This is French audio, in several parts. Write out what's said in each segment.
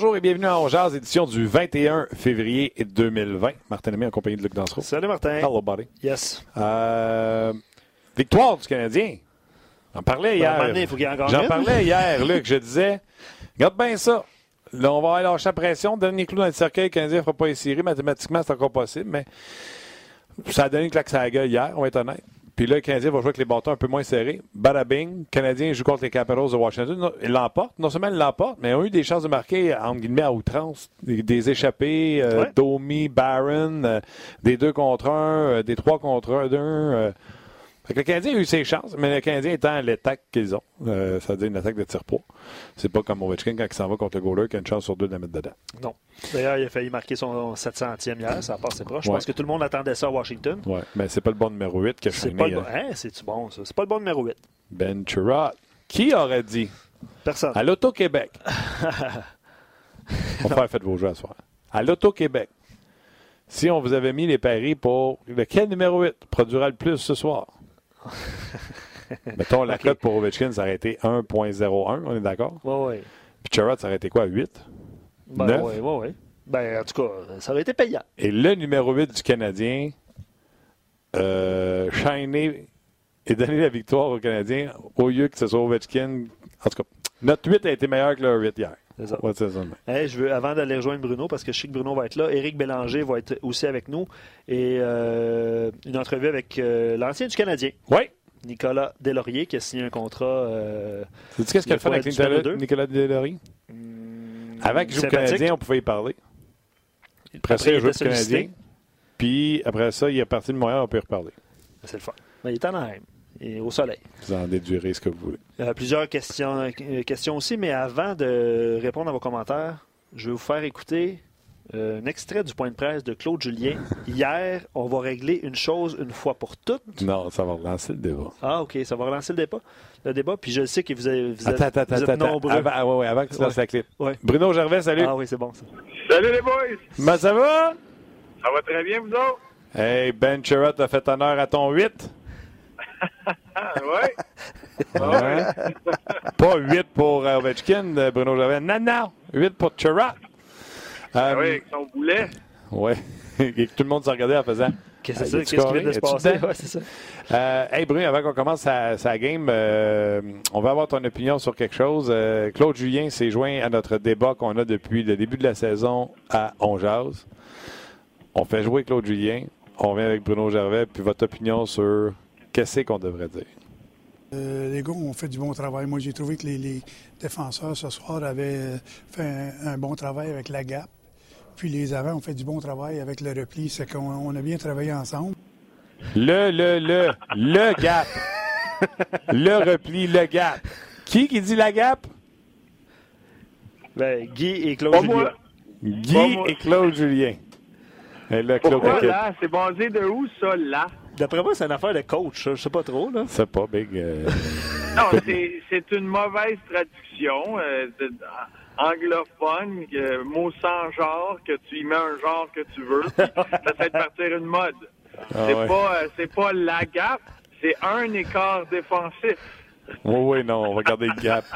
Bonjour et bienvenue à Jazz, édition du 21 février 2020. Martin Lemay en compagnie de Luc Dansereau. Salut Martin. Hello, buddy. Yes. Euh, victoire du Canadien. J'en parlais hier. J'en parlais hier, Luc. Je disais, regarde bien ça. Là, on va aller lâcher la pression. Dernier clou dans le cercueil, le Canadien ne fera pas les séries. Mathématiquement, c'est encore possible, mais ça a donné une claque à la gueule hier, on va être honnête. Puis là, le Canadien va jouer avec les bâtons un peu moins serrés. Bing, le Canadien joue contre les Capitals de Washington. Il l'emporte. Non seulement il l'emporte, mais ils ont eu des chances de marquer, entre guillemets, à outrance. Des, échappées, euh, Domi, Barron, euh, des deux contre un, euh, des trois contre un, le Canadien a eu ses chances, mais le Canadien étant l'attaque qu'ils ont, euh, ça veut dire une attaque de tir-poids. C'est pas comme Ovechkin quand il s'en va contre le goaler qui a une chance sur deux de la mettre dedans. Non. D'ailleurs, il a failli marquer son 700e hier, ça a passé proche. Je pense que tout le monde attendait ça à Washington. Oui, mais c'est pas le bon numéro 8 qui a C'est pas le bon. Hein? hein c'est-tu bon, ça? C'est pas le bon numéro 8. Ben Chirot. Qui aurait dit? Personne. À l'Auto-Québec. on va faire faites vos jeux à soir. À l'Auto-Québec. Si on vous avait mis les paris pour lequel numéro 8 produira le plus ce soir? Mettons, la cote pour Ovechkin, ça aurait été 1.01, on est d'accord? Oui, oui. Puis Charrot, ça aurait été quoi, 8? Ben, oui, oui, oui. Ben, en tout cas, ça aurait été payant. Et le numéro 8 du Canadien, euh, Shiny et donner la victoire au Canadien au lieu que ce soit Ovechkin. En tout cas, notre 8 a été meilleur que le 8 hier. Je veux, avant d'aller rejoindre Bruno, parce que je sais que Bruno va être là, Éric Bélanger va être aussi avec nous. Et euh, une entrevue avec euh, l'ancien du Canadien. Oui. Nicolas Delaurier qui a signé un contrat. Euh, Sais-tu qu'est-ce qu'elle fait avec Nicolas, Nicolas Delaurier? Hmm, Avant qu'il joue au Canadien, on pouvait y parler. Après, ça, il au Canadien. Puis après ça, il est parti de Montréal, on peut y reparler. C'est le fun. Mais il est en Anaheim et au soleil. Vous en déduirez ce que vous voulez. Euh, plusieurs questions, euh, questions aussi, mais avant de répondre à vos commentaires, je vais vous faire écouter euh, un extrait du point de presse de Claude Julien. Hier, on va régler une chose une fois pour toutes. Non, ça va relancer le débat. Ah, OK, ça va relancer le débat. Le débat, puis je sais que vous, avez, vous êtes, attends, attends, nombreux. Avant, ah, ouais, avant que tu lances la clip. Bruno Gervais, salut. Ah oui, c'est bon ça. Salut les boys. Ben, ça va? Ça va très bien, vous autres? Hey, Ben Chirot a fait honneur à ton 8. ouais? ouais. Pas 8 pour euh, Ovechkin, euh, Bruno Gervais. Non, non. 8 pour Chirot. Ah oui, avec son boulet. Oui. Et tout le monde s'est regardé en faisant. Qu'est-ce que c'est? Qu'est-ce qui vient de se passer? Ouais, c'est ça. Euh, hey Bruno, avant qu'on commence sa, game, euh, on va avoir ton opinion sur quelque chose. Euh, Claude Julien s'est joint à notre débat qu'on a depuis le début de la saison à Onjaz. On fait jouer Claude Julien. On vient avec Bruno Gervais. Puis votre opinion sur qu'est-ce qu'on devrait dire? Euh, les gars ont fait du bon travail. Moi, j'ai trouvé que les, défenseurs ce soir avaient fait un, bon travail avec la gap. Puis les avants ont fait du bon travail avec le repli. C'est qu'on a bien travaillé ensemble. Le, le, le, le gap. le repli, le gap. Qui qui dit la gap? Ben, Guy et Claude Julien. Guy et Claude Julien. Et là, Claude Pourquoi là? C'est basé de où, ça, là? D'après moi, c'est une affaire de coach. Je sais pas trop. là. C'est pas big. Euh. non, c'est une mauvaise traduction euh, anglophone, mot sans genre, que tu y mets un genre que tu veux, ça fait partir une mode. Ah c'est pas, euh, c'est pas la gap, c'est un écart défensif. Oui, oui, non, on va garder le gap.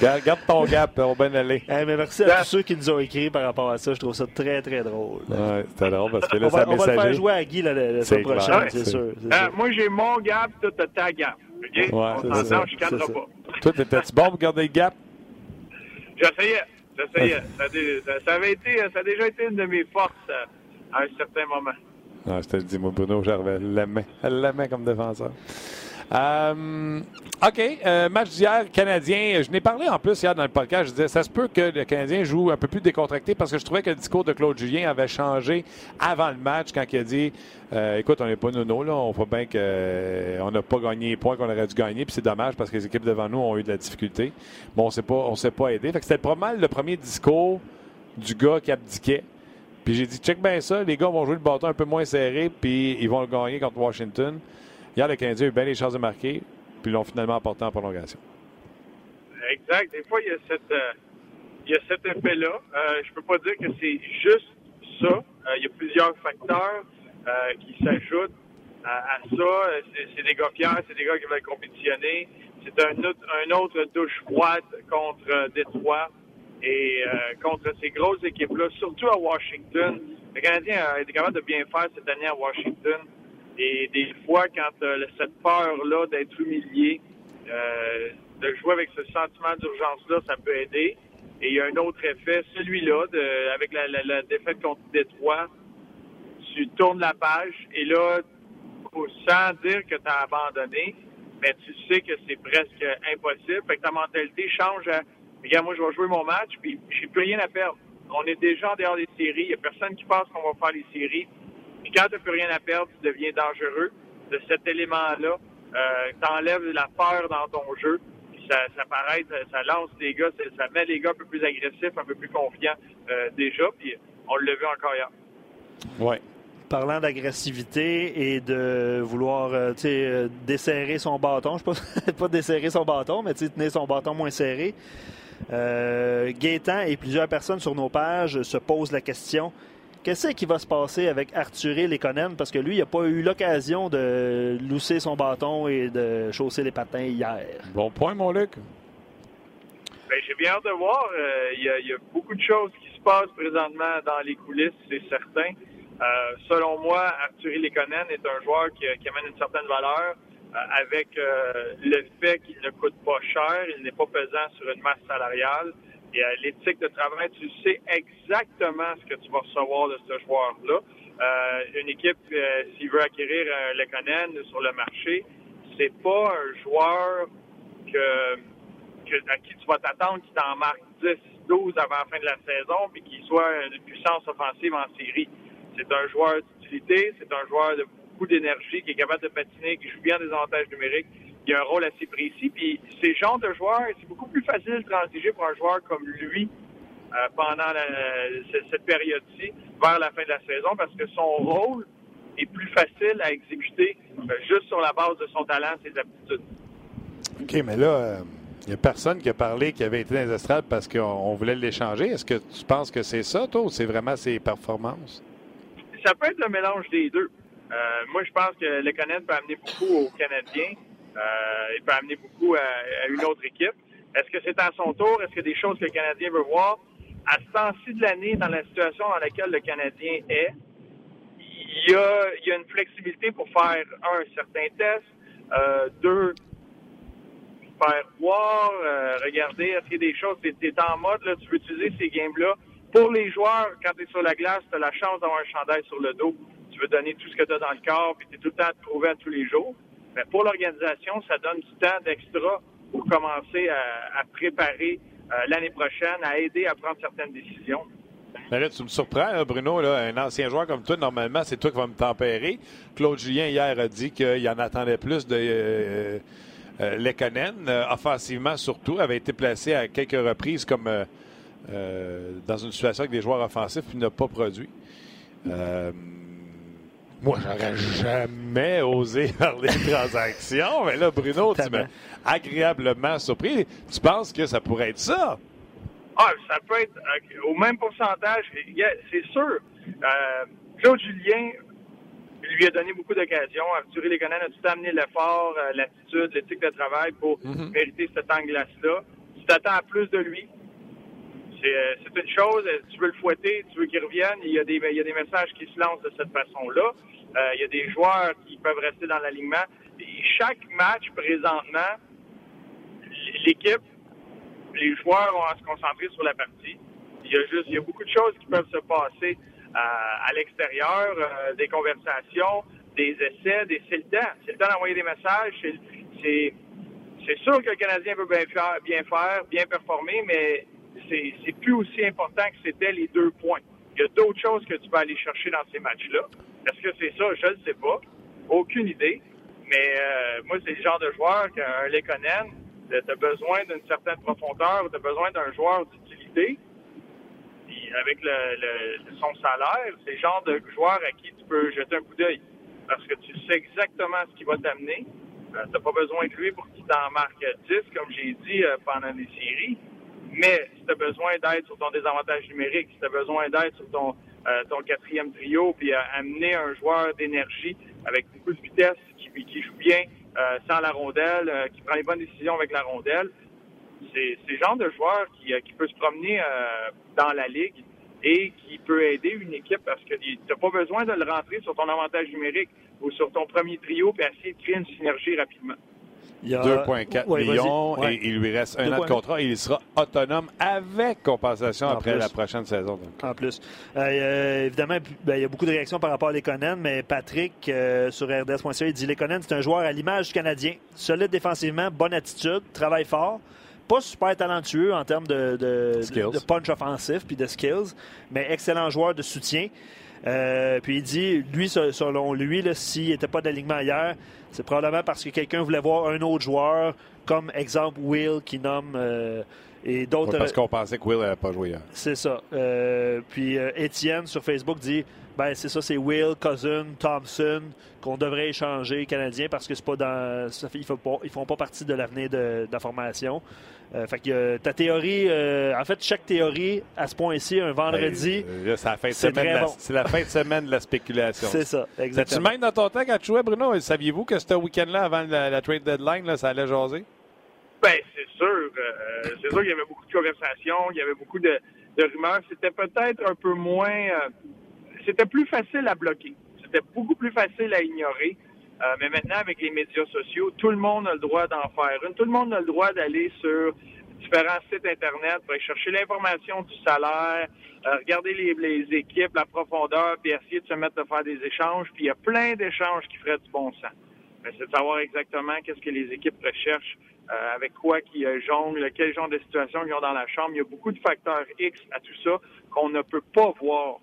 Garde, ton gap, on va bien aller. mais merci à tous ceux qui nous ont écrit par rapport à ça. Je trouve ça très, très drôle. Ouais, c'était drôle parce que là, on va, on va le faire jouer à Guy la, semaine prochaine, c'est sûr. Euh, moi, j'ai mon gap, toi, t'as ta gap. OK? Ouais, on je ne pas. Toi, t'étais-tu bon pour garder le gap? J'essayais. J'essayais. Ça, ça, avait été, ça a déjà été une de mes forces euh, à un certain moment. Non, je te le dis, moi, Bruno Gervais, elle l'aimait. Elle l'aimait comme défenseur. Euh, OK. Euh, match d'hier, Canadien. Je n'ai parlé en plus hier dans le podcast. Je disais, ça se peut que le Canadien joue un peu plus décontracté parce que je trouvais que le discours de Claude Julien avait changé avant le match quand il a dit euh, Écoute, on n'est pas nono, là. On voit bien qu'on n'a pas gagné les points qu'on aurait dû gagner. Puis c'est dommage parce que les équipes devant nous ont eu de la difficulté. Bon, on ne s'est pas aidé. c'était pas mal le premier discours du gars qui abdiquait. Puis j'ai dit, check bien ça, les gars vont jouer le bâton un peu moins serré, puis ils vont le gagner contre Washington. Hier, le Canadien a eu bien les chances de marquer, puis l'ont finalement apporté en prolongation. Exact. Des fois, il y a, euh, cet effet-là. Euh, je peux pas dire que c'est juste ça. Euh, il y a plusieurs facteurs qui s'ajoutent à, ça. C'est des gars fiers, c'est des gars qui veulent compétitionner. C'est un autre, un autre douche froide contre Détroit. Et contre ces grosses équipes-là, surtout à Washington, le Canadien a été capable de bien faire cette année à Washington. Et des fois, quand cette peur-là d'être humilié, de jouer avec ce sentiment d'urgence-là, ça peut aider. Et il y a un autre effet, celui-là, avec la, défaite contre Détroit, tu tournes la page et là, sans dire que tu as abandonné, mais tu sais que c'est presque impossible. Fait que ta mentalité change à Regarde, moi, je vais jouer mon match, puis j'ai plus rien à perdre. On est déjà en dehors des séries. Il n'y a personne qui pense qu'on va faire les séries. Puis quand tu n'as plus rien à perdre, tu deviens dangereux. De cet élément-là, euh, tu enlèves la peur dans ton jeu ça, ça paraît, ça, lance les gars, ça, met les gars un peu plus agressifs, un peu plus confiants euh, déjà, puis on l'a vu encore hier. Oui. Parlant d'agressivité et de vouloir euh, euh, desserrer son bâton, je ne sais pas, desserrer son bâton, mais tenir son bâton moins serré. Euh, Gaétan et plusieurs personnes sur nos pages se posent la question Qu'est-ce qui va se passer avec Arthur Lekonen? Parce que lui, il n'a pas eu l'occasion de lousser son bâton et de chausser les patins hier. Bon point, mon Luc. Ben, J'ai bien hâte de voir. Euh, il y, a beaucoup de choses qui se passent présentement dans les coulisses, c'est certain. Euh, selon moi, Arthur Lekonen est un joueur qui, amène une certaine valeur euh, avec le fait qu'il ne coûte pas cher, il n'est pas pesant sur une masse salariale. Et à l'éthique de travail, tu sais exactement ce que tu vas recevoir de ce joueur-là. Euh, une équipe, euh, s'il veut acquérir un Lekonen sur le marché, c'est pas un joueur que, à qui tu vas t'attendre qui t'en marque 10, 12 avant la fin de la saison, puis qui soit une puissance offensive en série. C'est un joueur d'utilité, c'est un joueur de beaucoup d'énergie, qui est capable de patiner, qui joue bien des avantages numériques, il a un rôle assez précis. Puis ces genres de joueurs, c'est beaucoup plus facile de transiger pour un joueur comme lui euh, pendant cette période-ci, vers la fin de la saison, parce que son rôle est plus facile à exécuter euh, juste sur la base de son talent, ses aptitudes. OK, mais là, il euh, n'y a personne qui a parlé qui avait été dans les estrades parce qu'on voulait l'échanger. Est-ce que tu penses que c'est ça, toi, ou c'est vraiment ses performances? Ça peut être le mélange des deux. moi, je pense que le Canadien peut amener beaucoup aux Canadiens. Euh, il peut amener beaucoup à, une autre équipe. Est-ce que c'est à son tour? Est-ce qu'il y a des choses que le Canadien veut voir? À ce temps-ci de l'année, dans la situation dans laquelle le Canadien est, il y a, une flexibilité pour faire, un, certain test, euh, deux, faire voir, euh, regarder, est-ce qu'il y a des choses, tu es, en mode, là, tu veux utiliser ces games-là. Pour les joueurs, quand tu es sur la glace, tu as la chance d'avoir un chandail sur le dos. Tu veux donner tout ce que tu as dans le corps, puis tu es tout le temps à te trouver à tous les jours. Mais pour l'organisation, ça donne du temps d'extra pour commencer à, préparer euh, l'année prochaine, à aider à prendre certaines décisions. Mais là, tu me surprends, hein, Bruno, un ancien joueur comme toi, normalement, c'est toi qui vas me tempérer. Claude Julien, hier, a dit qu'il en attendait plus de euh, euh, Lekonen. offensivement, surtout, avait été placé à quelques reprises comme dans une situation avec des joueurs offensifs, puis n'a pas produit. Moi, j'aurais jamais osé parler de transaction, mais là, Bruno, tu m'as agréablement surpris. Tu penses que ça pourrait être ça? Ah, ça peut être euh, au même pourcentage. C'est sûr. Euh, Claude Julien lui a donné beaucoup d'occasions. Arthur Legonan a tout amené l'effort, euh, l'attitude, l'éthique de travail pour mm-hmm. mériter cette angle-là. Tu t'attends à plus de lui. Euh, c'est une chose, tu veux le fouetter, tu veux qu'il revienne, il y, a des, il y a des messages qui se lancent de cette façon-là. Euh, il y a des joueurs qui peuvent rester dans l'alignement. Chaque match, présentement, l'équipe, les joueurs vont se concentrer sur la partie. Il y a juste, il y a beaucoup de choses qui peuvent se passer euh, à l'extérieur, des conversations, des essais, des, c'est le temps. C'est le temps d'envoyer des messages. C'est, c'est sûr que le Canadien veut bien faire, bien faire, bien performer, mais c'est plus aussi important que c'était les deux points. Il y a d'autres choses que tu vas aller chercher dans ces matchs-là. Est-ce que c'est ça? Je ne sais pas. Aucune idée. Mais euh, moi, c'est le genre de joueur qu'un Lekonen, tu as besoin d'une certaine profondeur, tu as besoin d'un joueur d'utilité. Puis avec le, son salaire, c'est le genre de joueur à qui tu peux jeter un coup d'œil. Parce que tu sais exactement ce qui va t'amener. Euh, tu n'as pas besoin de lui pour qu'il t'en marque 10, comme j'ai dit euh, pendant les séries. Mais si tu as besoin d'aide sur ton désavantage numérique, si tu as besoin d'aide sur ton, euh, ton quatrième trio, puis amener un joueur d'énergie avec beaucoup de vitesse, qui, qui joue bien euh, sans la rondelle, euh, qui prend les bonnes décisions avec la rondelle, c'est le genre de joueur qui, qui peut se promener dans la ligue et qui peut aider une équipe parce que tu n'as pas besoin de le rentrer sur ton avantage numérique ou sur ton premier trio et essayer de créer une synergie rapidement. 2,4 millions et il lui reste un an de contrat et il sera autonome avec compensation après la prochaine saison. En plus. Euh, euh, évidemment, ben, il y a beaucoup de réactions par rapport à Lekonen, mais Patrick euh, sur RDS.ca, il dit Lekonen, c'est un joueur à l'image du Canadien. Solide défensivement, bonne attitude, travaille fort pas super talentueux en termes de, de, punch offensif puis de skills, mais excellent joueur de soutien. Puis il dit, lui, selon lui, s'il n'était pas d'alignement hier, c'est probablement parce que quelqu'un voulait voir un autre joueur, comme exemple Will qui nomme euh, et d'autres. parce qu'on pensait que Will n'avait pas joué hier. C'est ça. Euh, puis euh, Étienne sur Facebook dit ben c'est ça, c'est Will, Cousin, Thompson qu'on devrait échanger Canadien parce que c'est pas dans. Ils, font pas, ils font pas partie de l'avenir de, la formation. Euh, fait que ta théorie, euh, en fait, chaque théorie à ce point-ci, un vendredi. Ben, c'est la, la, fin de semaine de la spéculation. c'est ça, exactement. Tu même dans ton temps quand tu jouais, Bruno, saviez-vous que ce week-end-là, avant la, trade deadline, là, ça allait jaser? Ben, c'est sûr. Euh, c'est sûr qu'il y avait beaucoup de conversations, il y avait beaucoup de, rumeurs. C'était peut-être un peu moins. c'était plus facile à bloquer. C'était beaucoup plus facile à ignorer. Euh, mais maintenant, avec les médias sociaux, tout le monde a le droit d'en faire une. Tout le monde a le droit d'aller sur différents sites Internet pour aller chercher l'information du salaire, euh, regarder les, équipes, la profondeur, puis essayer de se mettre à faire des échanges. Puis il y a plein d'échanges qui feraient du bon sens. Mais c'est de savoir exactement qu'est-ce que les équipes recherchent, euh, avec quoi qui jonglent, quel genre de situation ils ont dans la chambre. Il y a beaucoup de facteurs X à tout ça qu'on ne peut pas voir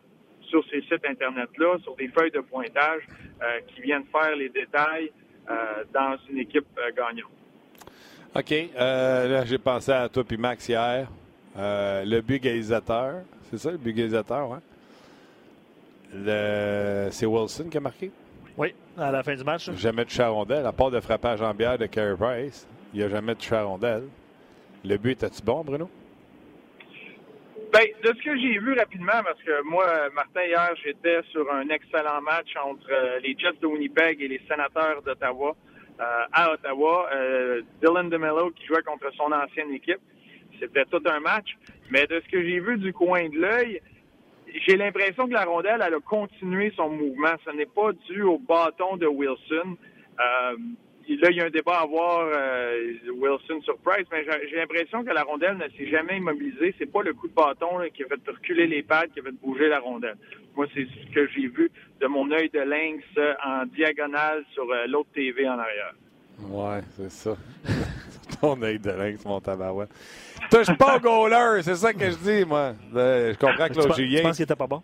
sur ces sites Internet-là, sur des feuilles de pointage euh, qui viennent faire les détails euh, dans une équipe euh, gagnante. OK. là, j'ai pensé à toi puis Max hier. le but égalisateur, c'est ça, le but égalisateur, hein? C'est Wilson qui a marqué? Oui, à la fin du match. Jamais de charondelle, à part de frappage en bière de Carey Price. Il n'y a jamais de charondelle. Le but était-tu bon, Bruno? Ben, de ce que j'ai vu rapidement, parce que moi, Martin, hier, j'étais sur un excellent match entre euh, les Jets de Winnipeg et les sénateurs d'Ottawa euh, à Ottawa. Euh, Dylan DeMello qui jouait contre son ancienne équipe. C'était tout un match. Mais de ce que j'ai vu du coin de l'œil, j'ai l'impression que la rondelle, elle a continué son mouvement. Ce n'est pas dû au bâton de Wilson là, il y a un débat à avoir euh, Wilson sur Price, mais j'ai l'impression que la rondelle ne s'est jamais immobilisée. C'est pas le coup de bâton qui a fait reculer les pattes, qui a fait bouger la rondelle. Moi, c'est ce que j'ai vu de mon œil de lynx euh, en diagonale sur euh, l'autre TV en arrière. Ouais, c'est ça. Ton œil de lynx, mon tabarouette. Touche pas au goaler, c'est ça que je dis, moi. Je comprends que l'autre Julien. Tu penses qu'il était pas bon?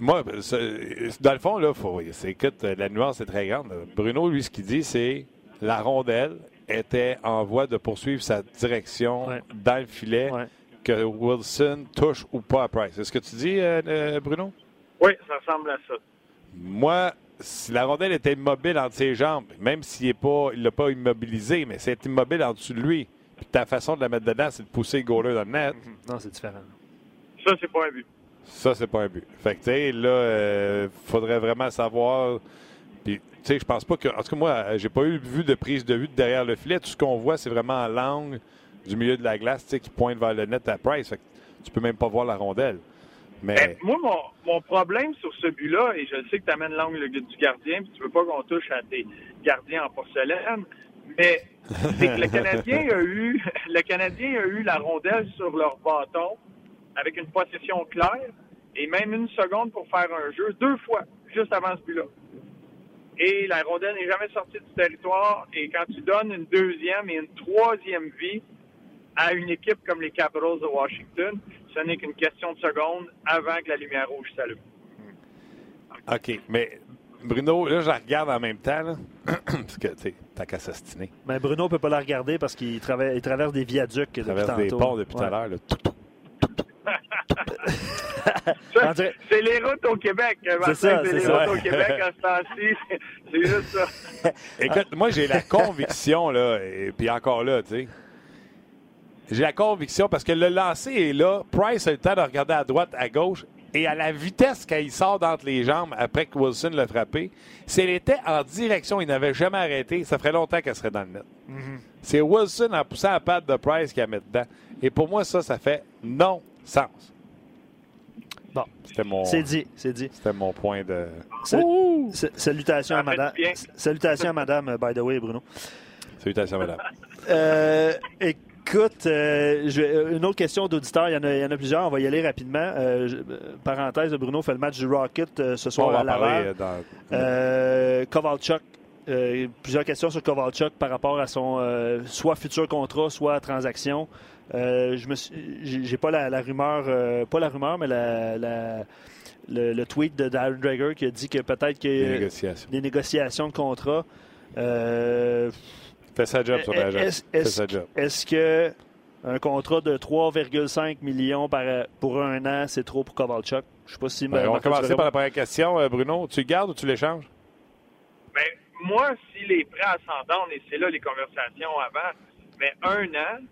Moi, dans le fond, là, faut, écoute, la nuance est très grande. Bruno, lui, ce qu'il dit, c'est la rondelle était en voie de poursuivre sa direction dans le filet, que Wilson touche ou pas à Price. Est-ce que tu dis, euh, euh, Bruno? Oui, ça ressemble à ça. Moi, si la rondelle était immobile entre ses jambes, même s'il ne l'a pas immobilisé, mais c'est immobile en dessous de lui, puis ta façon de la mettre dedans, c'est de pousser le goaler dans le net. Non, c'est différent. Ça, c'est pas un but. Ça, c'est pas un but. Fait que, tu sais, là, euh, faudrait vraiment savoir. Puis, tu sais, je pense pas que. En tout cas, moi, j'ai pas eu vu de prise de vue derrière le filet. Tout ce qu'on voit, c'est vraiment l'angle du milieu de la glace, tu sais, qui pointe vers le net à Price. Fait que tu peux même pas voir la rondelle. Mais... Ben, moi, mon, problème sur ce but-là, et je sais que tu amènes l'angle du gardien, puis tu veux pas qu'on touche à tes gardiens en porcelaine, mais c'est que le Canadien a eu le Canadien a eu la rondelle sur leur bâton avec une possession claire et même une seconde pour faire un jeu, deux fois, juste avant ce but-là. Et la rondelle n'est jamais sortie du territoire. Et quand tu donnes une deuxième et une troisième vie à une équipe comme les Capitals de Washington, ce n'est qu'une question de seconde avant que la lumière rouge s'allume. OK, mais Bruno, là, je la regarde en même temps, parce que, tu sais, t'as qu'à s'astiner. Mais Bruno ne peut pas la regarder parce qu'il traverse des viaducs il traverse des ponts depuis tout à l'heure. C'est les routes au Québec, C'est ça, c'est les routes au Québec à ce temps-ci. C'est juste ça. Écoute, moi, j'ai la conviction, là, et puis encore là, tu sais. J'ai la conviction parce que le lancer est là. Price a le temps de regarder à droite, à gauche. Et à la vitesse qu'il sort d'entre les jambes après que Wilson l'a frappé, si elle était en direction, il n'avait jamais arrêté, ça ferait longtemps qu'elle serait dans le net. Mm-hmm. C'est Wilson en poussant la patte de Price qui a mis dedans. Et pour moi, ça, ça fait non-sens. Bon. C'était mon. C'est dit, c'est dit. C'était mon point de. salutations à madame. Salutations à madame, by the way, Bruno. Salutations à madame. Euh, écoute, euh, euh, une autre question d'auditeur. Il, y en a plusieurs. On va y aller rapidement. parenthèse, Bruno fait le match du Rocket ce soir à Laval. Dans... Kovalchuk. plusieurs questions sur Kovalchuk par rapport à son soit futur contrat, soit transaction. Euh, je me j'ai pas la, rumeur, euh, pas la rumeur, mais la, le, tweet de Darren Drager qui a dit que peut-être qu'il y a des négociations de contrat. Euh, Fais sa job sur l'agent. Est-ce que un contrat de 3,5 millions pour un an, c'est trop pour Kovalchuk? Je sais pas si. Ben, on va commencer par la première question. Bruno, tu le gardes ou tu l'échanges? Ben, moi, s'il est prêt à s'entendre, et c'est là les conversations avant, mais un an,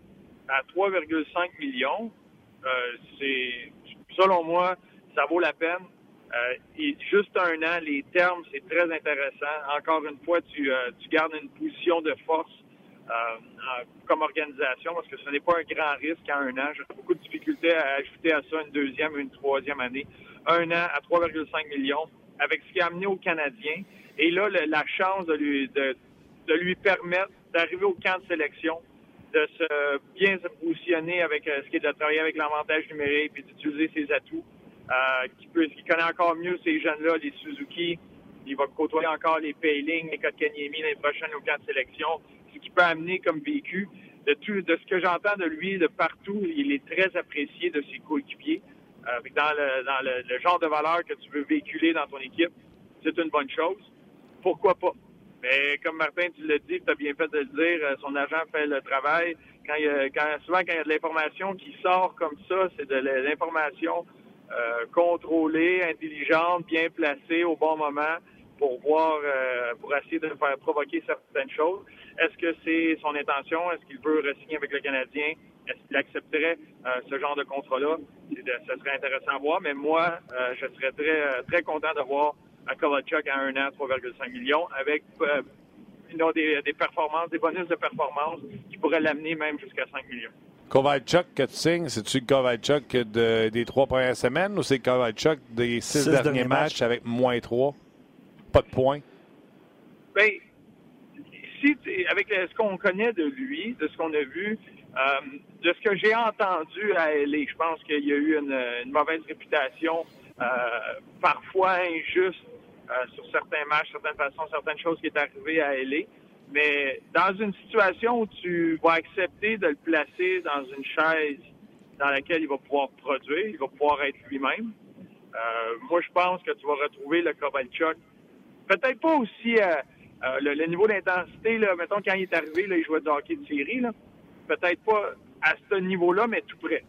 à 3,5 millions, euh, c'est, selon moi, ça vaut la peine. Euh, et juste un an, les termes, c'est très intéressant. Encore une fois, tu, euh, tu gardes une position de force comme organisation parce que ce n'est pas un grand risque à un an. J'ai beaucoup de difficultés à ajouter à ça une deuxième ou une troisième année. Un an à 3,5 millions avec ce qui a amené aux Canadiens. Et là, la chance de lui, de lui permettre d'arriver au camp de sélection, de se bien se positionner avec euh, ce qui est de travailler avec l'avantage numérique et d'utiliser ses atouts. Euh, qui, peut, qui connaît encore mieux ces jeunes-là, les Suzuki. Il va côtoyer encore les Payling, les Kotkaniemi l'année prochaine au camp de sélection. Ce qui peut amener comme vécu. De, tout, de ce que j'entends de lui de partout, il est très apprécié de ses coéquipiers. Euh, dans, le, dans le, le, genre de valeur que tu veux véhiculer dans ton équipe, c'est une bonne chose. Pourquoi pas? Mais comme Martin, tu l'as dit, tu as bien fait de le dire, euh, son agent fait le travail. Quand, il y a, quand souvent, quand il y a de l'information qui sort comme ça, c'est de l'information euh, contrôlée, intelligente, bien placée au bon moment pour voir, euh, pour essayer de faire provoquer certaines choses. Est-ce que c'est son intention? Est-ce qu'il veut re-signer avec le Canadien? Est-ce qu'il accepterait ce genre de contrat-là? Ce serait intéressant à voir, mais moi, je serais très, très content de voir à Kovalchuk à un an, 3,5 millions, avec euh, des, performances, des bonus de performance qui pourraient l'amener même jusqu'à 5 millions. Kovalchuk que tu signes, c'est-tu Kovalchuk de, des trois premières semaines ou c'est Kovalchuk des six, derniers, matchs, avec moins 3? Pas de points? Bien, si, avec ce qu'on connaît de lui, de ce qu'on a vu, euh, de ce que j'ai entendu à LA, je pense qu'il y a eu une, mauvaise réputation, euh, parfois injuste sur certains matchs, certaines façons, certaines choses qui est arrivées à LA. Mais dans une situation où tu vas accepter de le placer dans une chaise dans laquelle il va pouvoir produire, il va pouvoir être lui-même, euh, moi, je pense que tu vas retrouver le Kovalchuk. Peut-être pas aussi euh, le, niveau d'intensité, là, mettons, quand il est arrivé, là, il jouait de hockey de série, Peut-être pas à ce niveau-là, mais tout près.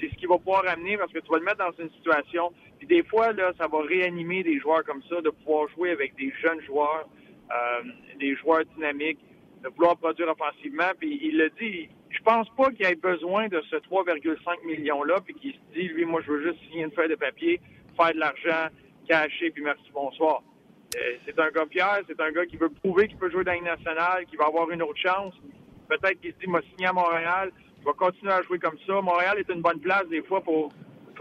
C'est ce qu'il va pouvoir amener parce que tu vas le mettre dans une situation puis des fois, là, ça va réanimer des joueurs comme ça, de pouvoir jouer avec des jeunes joueurs, euh, des joueurs dynamiques, de vouloir produire offensivement. Puis il le dit, je pense pas qu'il ait besoin de ce 3,5 millions-là, puis qu'il se dit, lui, moi, je veux juste signer une feuille de papier, faire de l'argent, cacher, puis merci, bonsoir. Euh, c'est un gars fier, c'est un gars qui veut prouver qu'il peut jouer dans une nationale, qui va avoir une autre chance. Peut-être qu'il se dit, moi, signé à Montréal, je vais continuer à jouer comme ça. Montréal est une bonne place, des fois, pour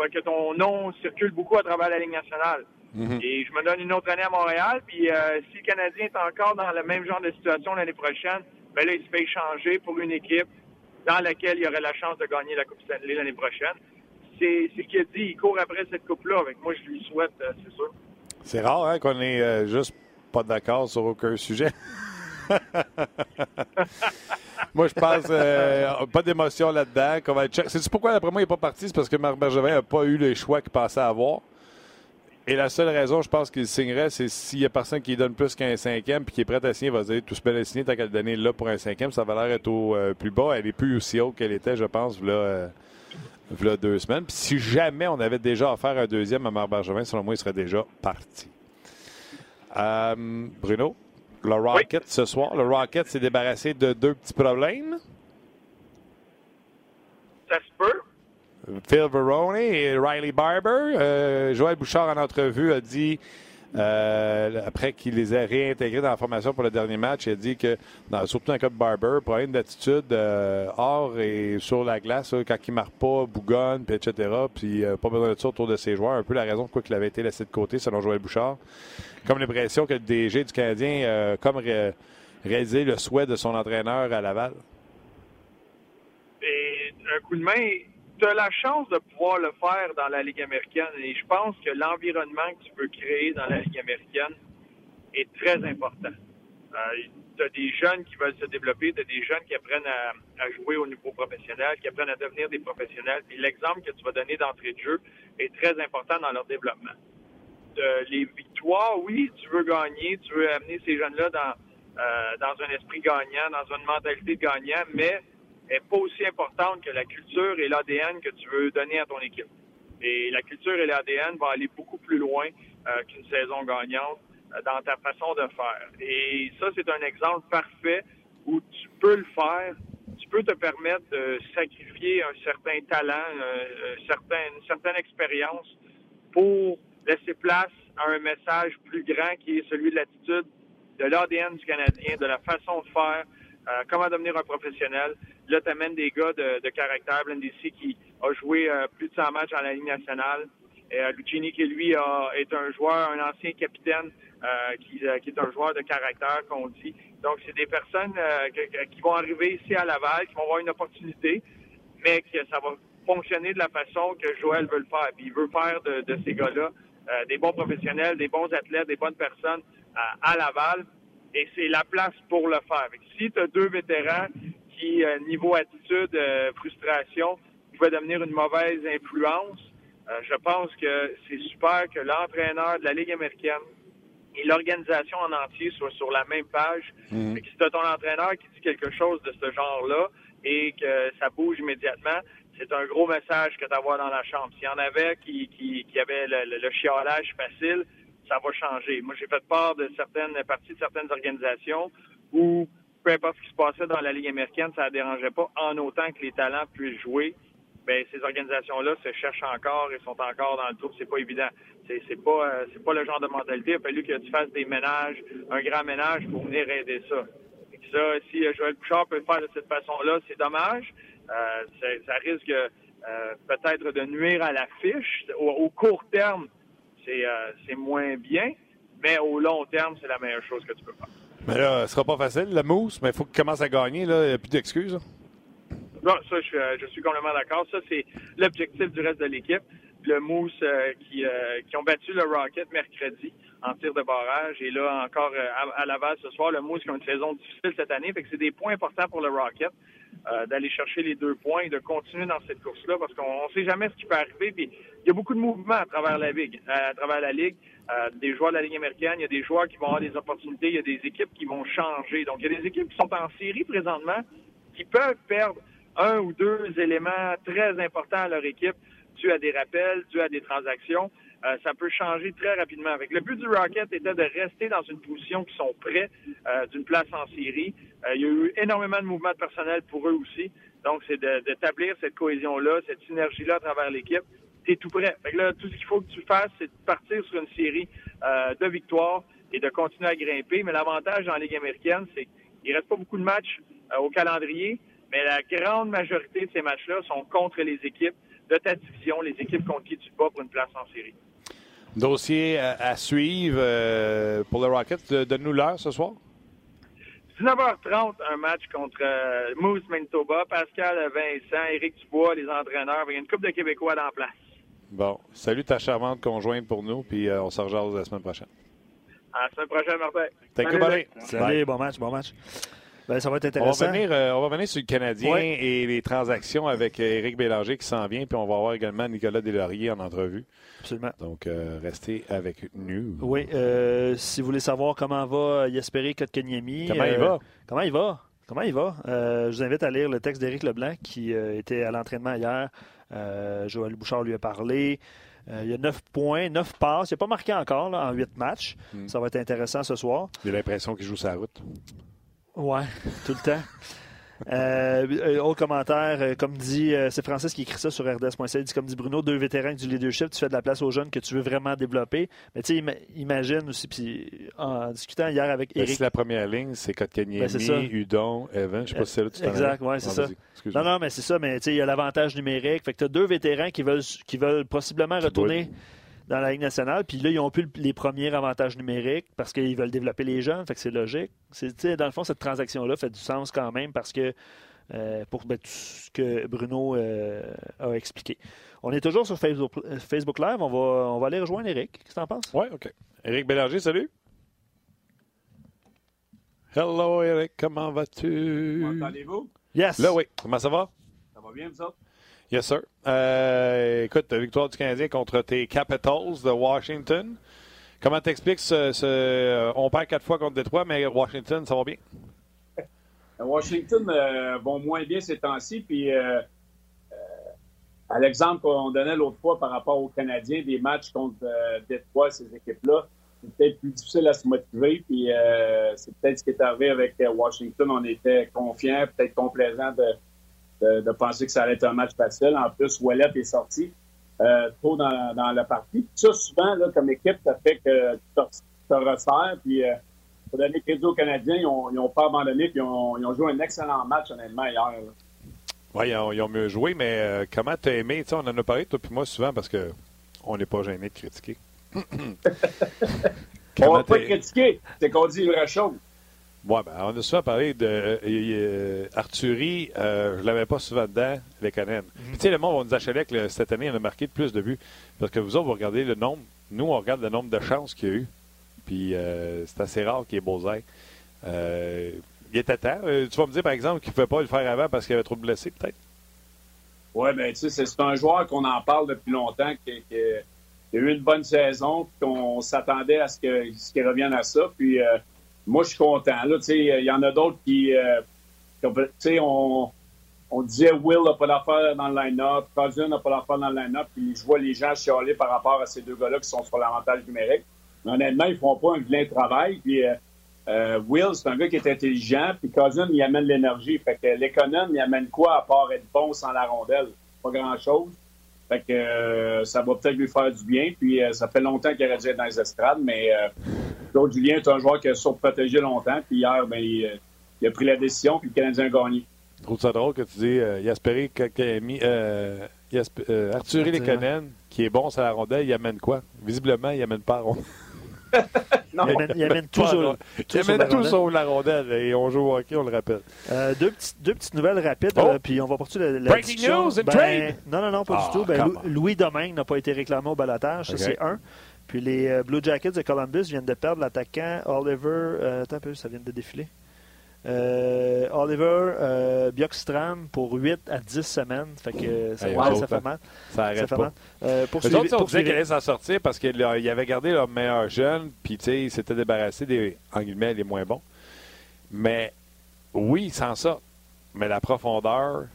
que ton nom circule beaucoup à travers la Ligue nationale. Mhm. Et je me donne une autre année à Montréal. Puis euh, si le Canadien est encore dans le même genre de situation l'année prochaine, ben là, il se fait échanger pour une équipe dans laquelle il aurait la chance de gagner la Coupe Stanley l'année prochaine. C'est ce qu'il a dit. Il court après cette coupe-là. Avec moi, je lui souhaite, euh, c'est sûr. C'est rare hein, qu'on est euh, juste pas d'accord sur aucun sujet. Moi, je pense euh, pas d'émotion là-dedans. C'est pourquoi, d'après moi, il n'est pas parti? C'est parce que Marc Bergevin n'a pas eu les choix qu'il pensait avoir. Et la seule raison, je pense qu'il signerait, c'est s'il y a personne qui donne plus qu'un cinquième puis qui est prêt à signer, il va dire tout se peut signer, t'as qu'à le donner là pour un cinquième. Ça va l'air être au euh, plus bas. Elle est plus aussi haute qu'elle était, je pense, là, euh, deux semaines. Puis si jamais on avait déjà offert un deuxième à Marc Bergevin, selon moi, il serait déjà parti. Bruno? Le Rocket ce soir. Le Rocket s'est débarrassé de deux petits problèmes. Ça se peut. Phil Verone et Riley Barber. Joël Bouchard, en entrevue, a dit euh, après qu'il les ait réintégrés dans la formation pour le dernier match, il a dit que, surtout dans le cas de Barber, problème d'attitude euh, hors et sur la glace, quand il ne marque pas, bougonne, etc., puis euh, pas besoin de ça autour de ses joueurs. Un peu la raison pourquoi il avait été laissé de côté, selon Joël Bouchard. Comme l'impression que le DG du Canadien comme réalisé le souhait de son entraîneur à Laval. Un coup de main tu as la chance de pouvoir le faire dans la Ligue américaine et je pense que l'environnement que tu peux créer dans la Ligue américaine est très important. Euh, tu as des jeunes qui veulent se développer, tu as des jeunes qui apprennent à, jouer au niveau professionnel, qui apprennent à devenir des professionnels. L'exemple que tu vas donner d'entrée de jeu est très important dans leur développement. les victoires, oui, tu veux gagner, tu veux amener ces jeunes-là dans, euh, dans un esprit gagnant, dans une mentalité de gagnant, mais n'est pas aussi importante que la culture et l'ADN que tu veux donner à ton équipe. Et la culture et l'ADN vont aller beaucoup plus loin euh, qu'une saison gagnante euh, dans ta façon de faire. Et ça, c'est un exemple parfait où tu peux le faire, tu peux te permettre de sacrifier un certain talent, un certain, une certaine expérience pour laisser place à un message plus grand qui est celui de l'attitude, de l'ADN du Canadien, de la façon de faire, euh, comment devenir un professionnel? Là, tu amènes des gars de, de caractère. Blendici qui a joué euh, plus de 100 matchs à la Ligue nationale. Et, euh, Lucini qui, lui, a, est un joueur, un ancien capitaine euh, qui, qui, est un joueur de caractère, qu'on dit. Donc, c'est des personnes qui vont arriver ici à Laval, qui vont avoir une opportunité, mais que ça va fonctionner de la façon que Joël veut le faire. Puis il veut faire de, de ces gars-là des bons professionnels, des bons athlètes, des bonnes personnes à Laval et c'est la place pour le faire. si tu as deux vétérans qui, euh, niveau attitude, euh, frustration, pouvaient devenir une mauvaise influence, euh, je pense que c'est super que l'entraîneur de la Ligue américaine et l'organisation en entier soient sur la même page. Mhm. si tu as ton entraîneur qui dit quelque chose de ce genre-là et que ça bouge immédiatement, c'est un gros message que tu as dans la chambre. S'il y en avait qui, qui, qui avaient le, le chiolage facile, ça va changer. Moi, j'ai fait part de certaines parties de certaines organisations où peu importe ce qui se passait dans la Ligue américaine, ça ne dérangeait pas, en autant que les talents puissent jouer. Ben, ces organisations-là se cherchent encore et sont encore dans le tour. C'est pas évident. C'est, c'est pas, euh, c'est pas le genre de mentalité. Il a fallu que tu fasses des ménages, un grand ménage pour venir aider ça. Et ça, si euh, Joël Bouchard peut le faire de cette façon-là, c'est dommage. Euh, ça risque peut-être de nuire à la fiche. au court terme, euh, c'est moins bien, mais au long terme, c'est la meilleure chose que tu peux faire. Mais là, ce sera pas facile, la mousse, mais il faut qu'il commence à gagner. Là. Il n'y a plus d'excuses. Non, ça, euh, je suis, complètement d'accord. Ça, c'est l'objectif du reste de l'équipe. Le Mousse euh, qui, qui ont battu le Rocket mercredi en tir de barrage. Et là, encore à, Laval ce soir, le Mousse qui a une saison difficile cette année. Fait que c'est des points importants pour le Rocket. D'aller chercher les deux points et de continuer dans cette course-là parce qu'on ne sait jamais ce qui peut arriver. Puis il y a beaucoup de mouvements à travers la ligue. À travers la ligue, euh, des joueurs de la Ligue américaine, il y a des joueurs qui vont avoir des opportunités, il y a des équipes qui vont changer. Donc, il y a des équipes qui sont en série présentement qui peuvent perdre un ou deux éléments très importants à leur équipe dû à des rappels, dû à des transactions. Euh, ça peut changer très rapidement. Le but du Rocket était de rester dans une position qui sont prêts euh, d'une place en série. il y a eu énormément de mouvements de personnel pour eux aussi. Donc, c'est d'établir cette cohésion-là, cette synergie-là à travers l'équipe t'es tout prêt. Fait là, tout ce qu'il faut que tu fasses, c'est de partir sur une série euh, de victoires et de continuer à grimper. Mais l'avantage dans la Ligue américaine, c'est qu'il reste pas beaucoup de matchs euh, au calendrier, mais la grande majorité de ces matchs-là sont contre les équipes de ta division, les équipes contre qui tu bats pour une place en série. Dossier à, suivre euh, pour le Rocket. Donne-nous l'heure ce soir. 19h30, un match contre Moose Manitoba, Pascal Vincent, Éric Dubois, les entraîneurs. Il y a une coupe de Québécois dans place. Bon, salut ta charmante conjointe pour nous, puis euh, on se rejoint la semaine prochaine. À la semaine prochaine, Martin. Thank you, buddy. Salut, bon match, bon match. Ben, ça va être intéressant. On va, venir, euh, on va venir sur le Canadien et les transactions avec euh, Éric Bélanger qui s'en vient, puis on va avoir également Nicolas Delaurier en entrevue. Absolument. Donc, restez avec nous. Oui, si vous voulez savoir comment va Yesperi Kotkaniemi. Comment il va? Comment il va? Comment il va? je vous invite à lire le texte d'Éric Leblanc qui était à l'entraînement hier. Euh, Joël Bouchard lui a parlé. Euh, il y a 9 points, 9 passes. Il n'a pas marqué encore en 8 matchs. Hmm. Ça va être intéressant ce soir. J'ai l'impression qu'il joue sa route. Ouais, tout le temps. Euh, autre commentaire, euh, comme dit, euh, c'est Francis qui écrit ça sur RDS.ca, il dit comme dit Bruno, deux vétérans du leadership, tu fais de la place aux jeunes que tu veux vraiment développer. Mais tu sais, imagine aussi, puis en discutant hier avec ben, Eric. la première ligne, c'est Kotkaniemi, ben, Udon, Evan, je sais pas si c'est là tu Exact, oui, c'est ça. Non, non, mais c'est ça, mais tu sais, il y a l'avantage numérique. Fait que tu as deux vétérans qui veulent, qui veulent possiblement retourner dans la Ligue nationale. Puis là, ils ont plus les premiers avantages numériques parce qu'ils veulent développer les jeunes. Fait que c'est logique. Dans le fond, cette transaction-là fait du sens quand même parce que euh, pour ben, tout ce que Bruno euh, a expliqué. On est toujours sur Facebook, Facebook Live. On va, on va aller rejoindre Eric. Qu'est-ce que tu en penses? Oui, OK. Eric Bélanger, salut. Hello, Eric. Comment vas-tu? M'entendez-vous? Yes. Là, oui. Comment ça va? Ça va bien, ça? Yes, sir. Euh, écoute, victoire du Canadien contre tes Capitals de Washington. Comment t'expliques ce, ce, euh, On perd quatre fois contre Détroit, mais Washington, ça va bien? Washington euh, vont moins bien ces temps-ci. Puis, euh, à l'exemple qu'on donnait l'autre fois par rapport aux Canadiens, des matchs contre Détroit, ces équipes-là, c'est peut-être plus difficile à se motiver. Puis, c'est peut-être ce qui est arrivé avec Washington. On était confiants, peut-être complaisants de de, penser que ça allait être un match facile. En plus, Wallet est sorti euh, tôt dans, dans, la partie. ça, souvent, là, comme équipe, ça fait que tu te, resserres. Puis, euh, pour donner crédit aux Canadiens, ils n'ont pas abandonné. Puis, ils ont, ils ont, joué un excellent match, honnêtement, hier. Oui, ils, ont, mieux joué, mais euh, comment tu as aimé? on en a parlé, toi puis moi, souvent, parce que on n'est pas gêné de critiquer. on va pas critiquer, c'est qu'on dit une vraie chose. Ouais, ben, on a souvent parlé de euh, euh, Arthurie, euh, je ne l'avais pas souvent dedans, les Canadiens. Mhm. Tu sais, le monde, on nous achalait que cette année, on a marqué plus de buts. Parce que vous autres, vous regardez le nombre, nous, on regarde le nombre de chances qu'il y a eu. Puis c'est assez rare qu'il y ait Beaux-Airs. il était temps. tu vas me dire, par exemple, qu'il ne pouvait pas le faire avant parce qu'il avait trop de blessés, peut-être? Oui, bien, tu sais, c'est un joueur qu'on en parle depuis longtemps, qui, qui, a eu une bonne saison, puis qu'on s'attendait à ce qu'il revienne à ça. Puis moi, je suis content. Là, il y en a d'autres qui, euh, on, on disait Will n'a pas d'affaire dans le line-up, Cousin n'a pas d'affaire dans le line-up, puis je vois les gens chialer par rapport à ces deux gars-là qui sont sur l'avantage numérique. Mais honnêtement, ils font pas un vilain travail. Puis euh, euh, Will, c'est un gars qui est intelligent, puis Cousin, il amène l'énergie. Fait que l'économe, il amène quoi à part être bon sans la rondelle? Pas grand-chose. Fait que euh, ça va peut-être lui faire du bien. Puis euh, ça fait longtemps qu'il aurait dû être dans les estrades, mais euh, Claude Julien est un joueur qui a surprotégé longtemps. Puis hier, ben, il, a pris la décision, puis le Canadien a gagné. Je trouve ça drôle que tu dis il a espéré euh, Arthur Lekonen, qui est bon sur la rondelle, il amène quoi? Visiblement, il amène pas la rondelle. Non, il amène, tout, sur, tout, la rondelle et on joue au hockey, on le rappelle. Euh, deux, petites, deux petites nouvelles rapides, oh! euh, puis on va poursuivre la, la Breaking news ben, trade! Non, non, non, pas du ah, tout. Ben, Louis Domingue n'a pas été réclamé au balotage, ça c'est un. Puis les euh, Blue Jackets de Columbus viennent de perdre l'attaquant Oliver. attends un peu, ça vient de défiler. Euh, Oliver euh, pour 8 à 10 semaines. Fait que ça, ça fait mal. Ça arrête pas. Euh, pour Les autres, on disait allait s'en sortir parce qu'il avait gardé leur meilleur jeune, puis il s'était débarrassé des, en guillemets, les moins bons. Mais oui, sans ça. Mais la profondeur,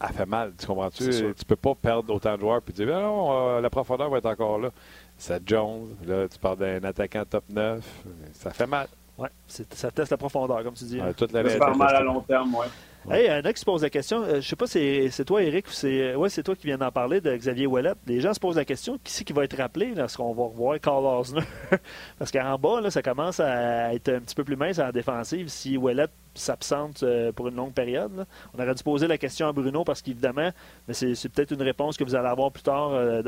a fait mal. Tu comprends-tu? Tu peux pas perdre autant de joueurs puis dire, ah non, la profondeur va être encore là. C'est Jones, là, tu parles d'un attaquant top 9. Ça fait mal. Oui, ça teste la profondeur, comme tu dis. Ouais, toute la ça mal à long terme, oui. Hey, un autre qui se pose la question, euh, je sais pas si c'est toi, Eric, ou c'est ouais, c'est toi qui viens d'en parler, de Xavier Ouellet. Les gens se posent la question, qui c'est qui va être rappelé lorsqu'on va revoir Carl Osner? Parce qu'en bas, là, ça commence à être un petit peu plus mince en défensive si Ouellet s'absente euh, pour une longue période. On aurait dû poser la question à Bruno parce qu'évidemment, c'est peut-être une réponse que vous allez avoir plus tard euh,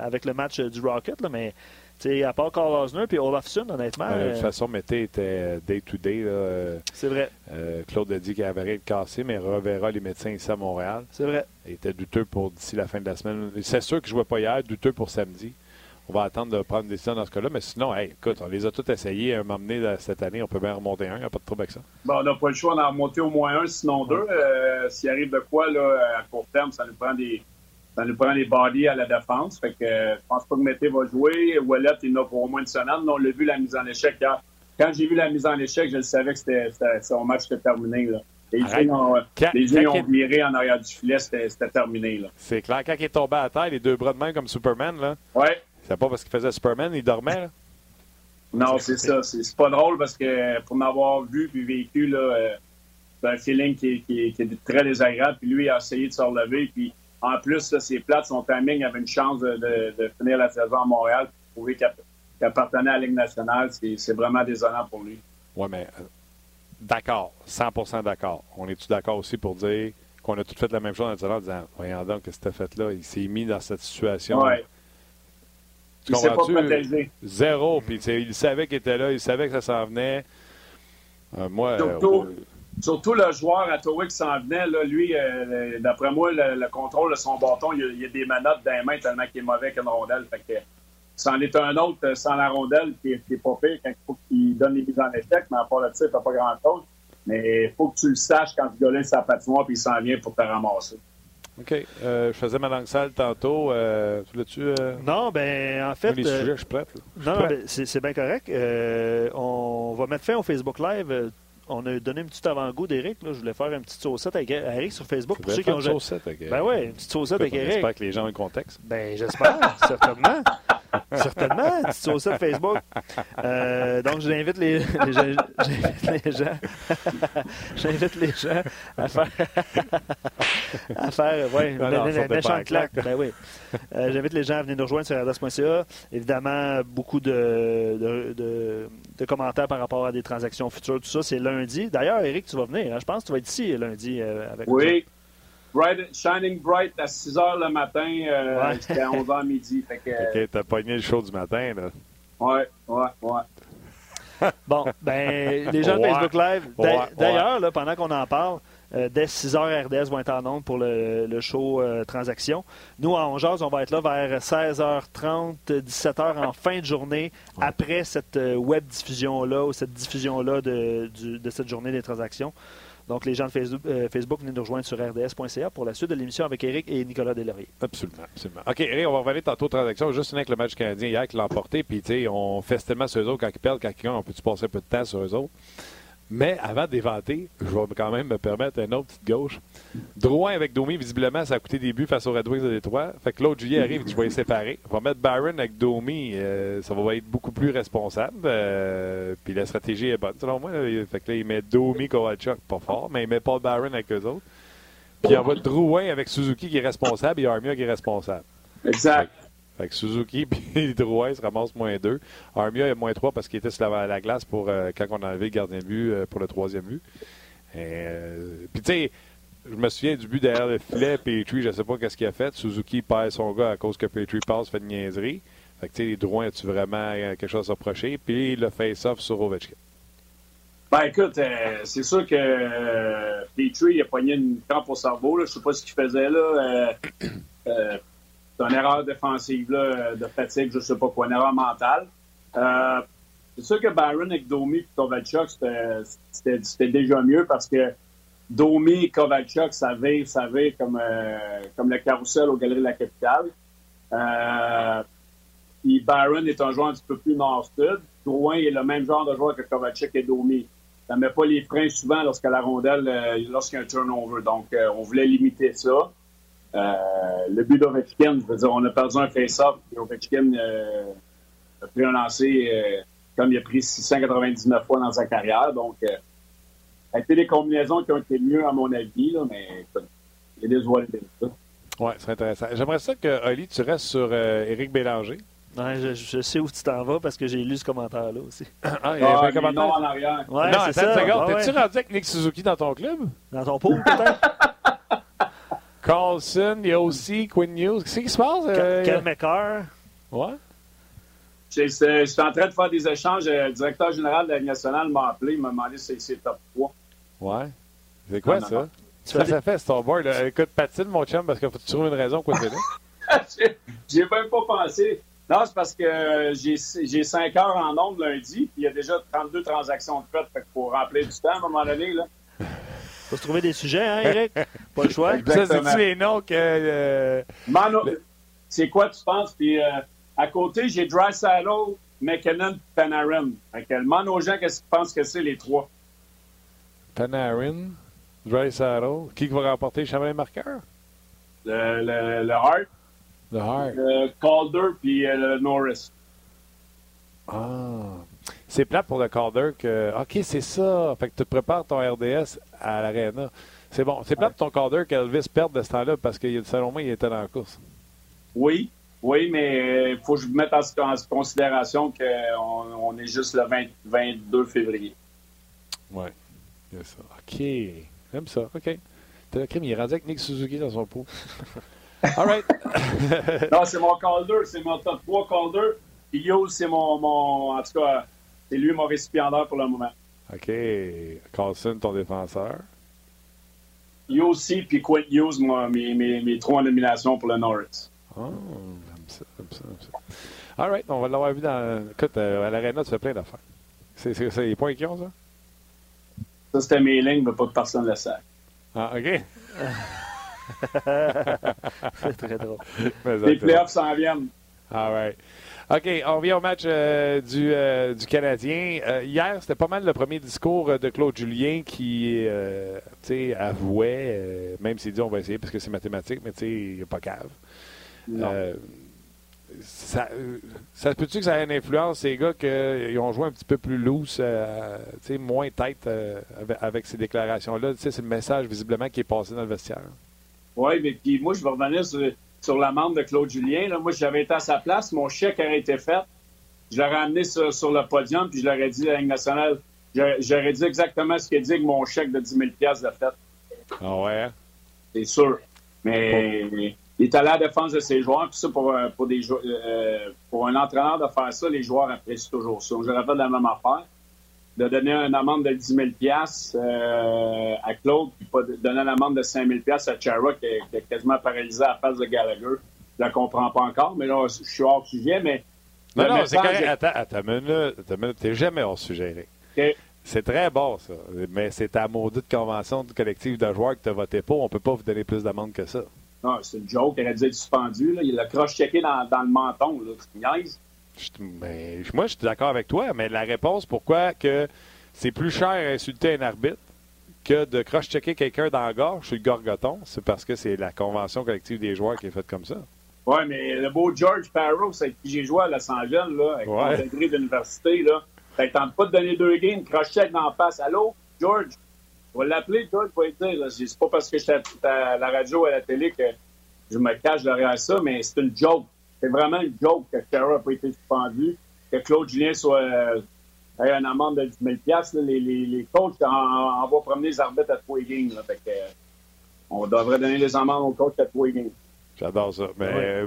avec le match du Rocket, là, mais T'sais, à part Carl Osner puis Olafsson, honnêtement. de toute euh, façon, Mété était day-to-day. Euh, c'est vrai. Euh, Claude a dit qu'il avait rien de cassé, mais reverra les médecins ici à Montréal. C'est vrai. Il était douteux pour d'ici la fin de la semaine. C'est sûr qu'il ne jouait pas hier, douteux pour samedi. On va attendre de prendre une décision dans ce cas-là. Mais sinon, écoute, on les a tous essayés à m'emmener cette année. On peut bien remonter un. Il n'y a pas de trouble avec ça. Bon, on n'a pas le choix d'en remonter au moins un, sinon deux. S'il arrive de quoi, là, à court terme, ça nous prend des ça nous prend les bodies à la défense. Fait que euh, je pense pas que Mété va jouer. Wallet, il en a pour au moins une semaine. on l'a vu la mise en échec Quand j'ai vu la mise en échec, je savais que c'était, son match était terminé. Là. Les yeux ont, les ont viré en arrière du filet, c'était, terminé. Là. C'est clair. Quand il est tombé à terre, les deux bras de main comme Superman, là. Ouais. C'est pas parce qu'il faisait Superman, il dormait. Là. Non, c'est ça. C'est, pas drôle parce que pour m'avoir vu puis vécu, là, euh, un feeling qui, est très désagréable. Puis lui, il a essayé de se relever. Puis en plus, là, ses plates, son timing avait une chance de, finir la saison à Montréal pour prouver qu'il appartenait à la Ligue nationale. C'est vraiment désolant pour lui. Oui, mais euh, d'accord, 100% d'accord. On est-tu d'accord aussi pour dire qu'on a tout fait la même chose en disant Voyons donc, que c'était fait là, il s'est mis dans cette situation. Ouais. Tu comprends Zéro. Puis il savait qu'il était là, il savait que ça s'en venait. Euh, moi, surtout, euh, surtout, le joueur à qui s'en venait, là, lui, euh, d'après moi, le, contrôle de son bâton, il y, a, des manottes dans les mains tellement qu'il est mauvais avec une rondelle. Fait que, c'en est un autre sans la rondelle qui est, pas pire quand il faut qu'il donne les mises en échec, mais à part là-dessus, il fait pas grand-chose. Mais il faut que tu le saches quand tu gars sa patinoire puis il s'en vient pour te ramasser. OK. Euh, je faisais ma langue sale tantôt. Euh, tu euh... Non, ben en fait. les sujets, je suis prêt. non, ben, c'est bien correct. Euh, on va mettre fin au Facebook Live. On a donné un petit avant-goût d'Éric. Je voulais faire une petite saucette avec Eric sur Facebook. Pour ceux qui ont... une saucette avec Ben ouais, une petite saucette avec Eric. J'espère que les gens ont le contexte. Ben j'espère, certainement. Certainement, tu sur ça Facebook. Euh, donc, j'invite les, les, j'invite les gens, j'invite les gens à faire, à faire, ouais, une méchante claque. Ben oui. Euh, j'invite les gens à venir nous rejoindre sur RDS.ca. Évidemment, beaucoup de, de, de, commentaires par rapport à des transactions futures, tout ça, c'est lundi. D'ailleurs, Eric, tu vas venir. Hein? Je pense que tu vas être ici lundi euh, avec Oui. Bright, Shining Bright à 6 h le matin euh, jusqu'à 11 h midi. Fait que, OK, t'as pogné le show du matin, là. Ouais, ouais, ouais. bon, ben, les gens de Facebook Live, d'ailleurs, là, pendant qu'on en parle, euh, dès 6 h RDS vont être en nombre pour le, le show euh, Transaction. Nous, à Ongeaz, on va être là vers 16h30, 17h en fin de journée, après cette euh, web diffusion-là ou cette diffusion-là de, de, cette journée des transactions. Donc, les gens de Facebook, euh, Facebook nous rejoindre sur rds.ca pour la suite de l'émission avec Eric et Nicolas Delaurier. Absolument, absolument. OK, Eric, on va revenir tantôt aux transactions. Juste avec le match canadien hier l'a emporté. Puis, tu sais, on fait tellement sur eux autres quand ils quand ils gagnent, on peut-tu passer un peu de temps sur eux autres? Mais avant d'éventer, je vais quand même me permettre une autre petite gauche. Drouin avec Domi, visiblement, ça a coûté des buts face aux Red Wings de Détroit. Fait que l'autre juillet arrive, je vais les séparer. On va mettre Byron avec Domi, euh, ça va être beaucoup plus responsable. Euh, puis la stratégie est bonne, selon moi. Fait que là, il met Domi, Kovalchuk, pas fort, mais il met Paul Byron avec eux autres. Puis il envoie Drouin avec Suzuki qui est responsable et Armia qui est responsable. Exact. Fait que Suzuki puis Drouin se ramassent moins 2. Armia est moins 3 parce qu'il était sur la, glace pour euh, quand on a enlevé le gardien de but euh, pour le troisième but. Euh, puis tu sais, je me souviens du but derrière le filet, Petrie, je sais pas qu'est-ce qu'il a fait. Suzuki perd son gars à cause que Petrie passe, fait une niaiserie. Fait que tu sais, Drouin, as-tu vraiment quelque chose à reprocher? Puis le face-off sur Ovechkin. Ben écoute, c'est sûr que Petrie a pogné une crampe au cerveau. Là. Je sais pas ce qu'il faisait là c'est une erreur défensive là, de fatigue, je ne sais pas quoi, une erreur mentale. Euh, c'est sûr que Byron avec Domi et Kovalchuk, c'était déjà mieux parce que Domi et Kovalchuk, ça vire, ça vire comme, euh, comme le carrousel aux Galeries de la Capitale. Euh, puis Byron est un joueur un petit peu plus nord-sud. Drouin est le même genre de joueur que Kovalchuk et Domi. Ça ne met pas les freins souvent lorsque la rondelle, lorsqu'il y a un turnover. Donc, on voulait limiter ça. Euh, le but d'Ovechkin, je veux dire, on a perdu un face-off, et Ovechkin euh, a pris un lancer euh, comme il a pris 699 fois dans sa carrière. Donc, ça a été des combinaisons qui ont été mieux, à mon avis, là, mais il y a des ça. Oui, c'est intéressant. J'aimerais ça que, Oli, tu restes sur Éric Bélanger. Ouais, je, sais où tu t'en vas parce que j'ai lu ce commentaire-là aussi. Ah, il y a un ah, commentaire? Non, en arrière. Ouais, non, attends ça. une seconde. T'es-tu rendu avec Nick Suzuki dans ton club? Dans ton pool, peut-être? Carlson, il y a aussi Quinn News. Qu'est-ce qui se passe? Euh, Ken McCarr. Ouais. Je suis en train de faire des échanges. Le directeur général de la nationale m'a appelé, il m'a demandé si c'est top 3. Ouais. C'est quoi ça? Ça, ça fait, c'est board. Écoute, patine, mon chum, parce qu'il faut trouves une raison quoi là. J'ai même pas pensé. Non, c'est parce que j'ai 5 heures en nombre lundi, puis il y a déjà 32 transactions de fait. Fait qu'il faut remplir du temps à un moment donné. Là faut se trouver des sujets, hein, Eric? Pas le choix. Ça, c'est-tu les noms que. Euh, c'est quoi, tu penses? Puis euh, à côté, j'ai Dry Saddle, McKinnon, Panarin. demande aux gens qu'est-ce qu'ils pensent que c'est les trois. Panarin, Dry Saddle. Qui va remporter? Le championnat marqueur? Le, le, le Hart. Le Hart. Le Calder, puis euh, le Norris. Ah. C'est plate pour le Calder que, OK, c'est ça. Fait que tu prépares ton RDS à l'Arena. C'est bon. C'est plate pour ton Calder qu'Elvis perde de ce temps-là parce que, selon moi, il était dans la course. Oui, oui, mais il faut que je mette en, considération qu'on on est juste le 22 février. Oui, c'est ça. OK. J'aime ça. OK. T'as le crime, il est rendu avec Nick Suzuki dans son pot. All right. non, c'est mon Calder. C'est mon top 3 Calder. Yo, c'est mon, mon. En tout cas, c'est lui mon récipiendaire pour le moment. OK. Carlson, ton défenseur? Yo aussi, puis Quint Hughes, moi, mes, mes, mes trois nominations pour le Norris. Oh, j'aime ça, j'aime ça, j'aime ça. All right, on va l'avoir vu dans. Écoute, euh, à l'Arena, tu fais plein d'affaires. C'est, c'est, c'est les points qui ont, ça? Ça, c'était mes lignes, mais pas de personne le sait. Ah, OK. c'est très drôle. Les playoffs s'en viennent. All right. OK, on revient au match euh, du, euh, du, Canadien. Euh, hier, c'était pas mal le premier discours de Claude Julien qui avouait, même s'il dit on va essayer parce que c'est mathématique, mais il n'est pas cave. ça, ça peut-tu que ça ait une influence, ces gars, qu'ils ont joué un petit peu plus loose, moins tête avec, avec, ces déclarations-là? C'est le message visiblement qui est passé dans le vestiaire. Oui, mais puis moi, je vais revenir sur sur l'amende de Claude Julien. Là. Moi, j'avais été à sa place, mon chèque aurait été fait. Je l'aurais amené sur, le podium, puis je l'aurais dit à la Ligue nationale. J'aurais dit exactement ce qu'il dit que mon chèque de 10 000 de fait. Ah ouais? C'est sûr. Mais il est allé à la défense de ses joueurs. Puis ça, pour, euh, pour, des, euh, pour un entraîneur de faire ça, les joueurs apprécient toujours ça. J'aurais fait la même affaire de donner une amende de 10 000 euh, à Claude, puis pas de donner une amende de 5 000 à Chara, qui, est quasiment paralysé à la face de Gallagher. Je la comprends pas encore, mais là, je suis hors sujet, mais... Non, non, c'est correct. Attends, attends. T'es jamais hors sujet, C'est très bon, ça. Mais c'est ta maudite convention du collectif de joueurs que tu as voté pour. On peut pas vous donner plus d'amende que ça. Non, c'est une joke. Il aurait dû être suspendu. Là. Il l'a croche-checké dans, dans, le menton. Là. Mais, moi, je suis d'accord avec toi, mais la réponse, pourquoi que c'est plus cher à insulter un arbitre que de cross-checker quelqu'un dans la gorge sur le gorgoton, c'est parce que c'est la convention collective des joueurs qui est faite comme ça. Oui, mais le beau George Parrow, c'est qui j'ai joué à Los Angeles, là, avec mon degré d'université, là. ne tente pas de donner deux games, cross-check dans la face. Allô, George? On va l'appeler, George, pour dire. C'est pas parce que j'étais à la radio ou à la télé que je me cache derrière ça, mais c'est une joke. C'est vraiment une joke que Chara n'a pas été suspendu, que Claude Julien soit euh, ait une amende de 10 000 les, les, les coachs envoient promener les arbitres à trois games. Là, fait que, euh, on devrait donner les amendes aux coachs à trois games. J'adore ça. Mais euh,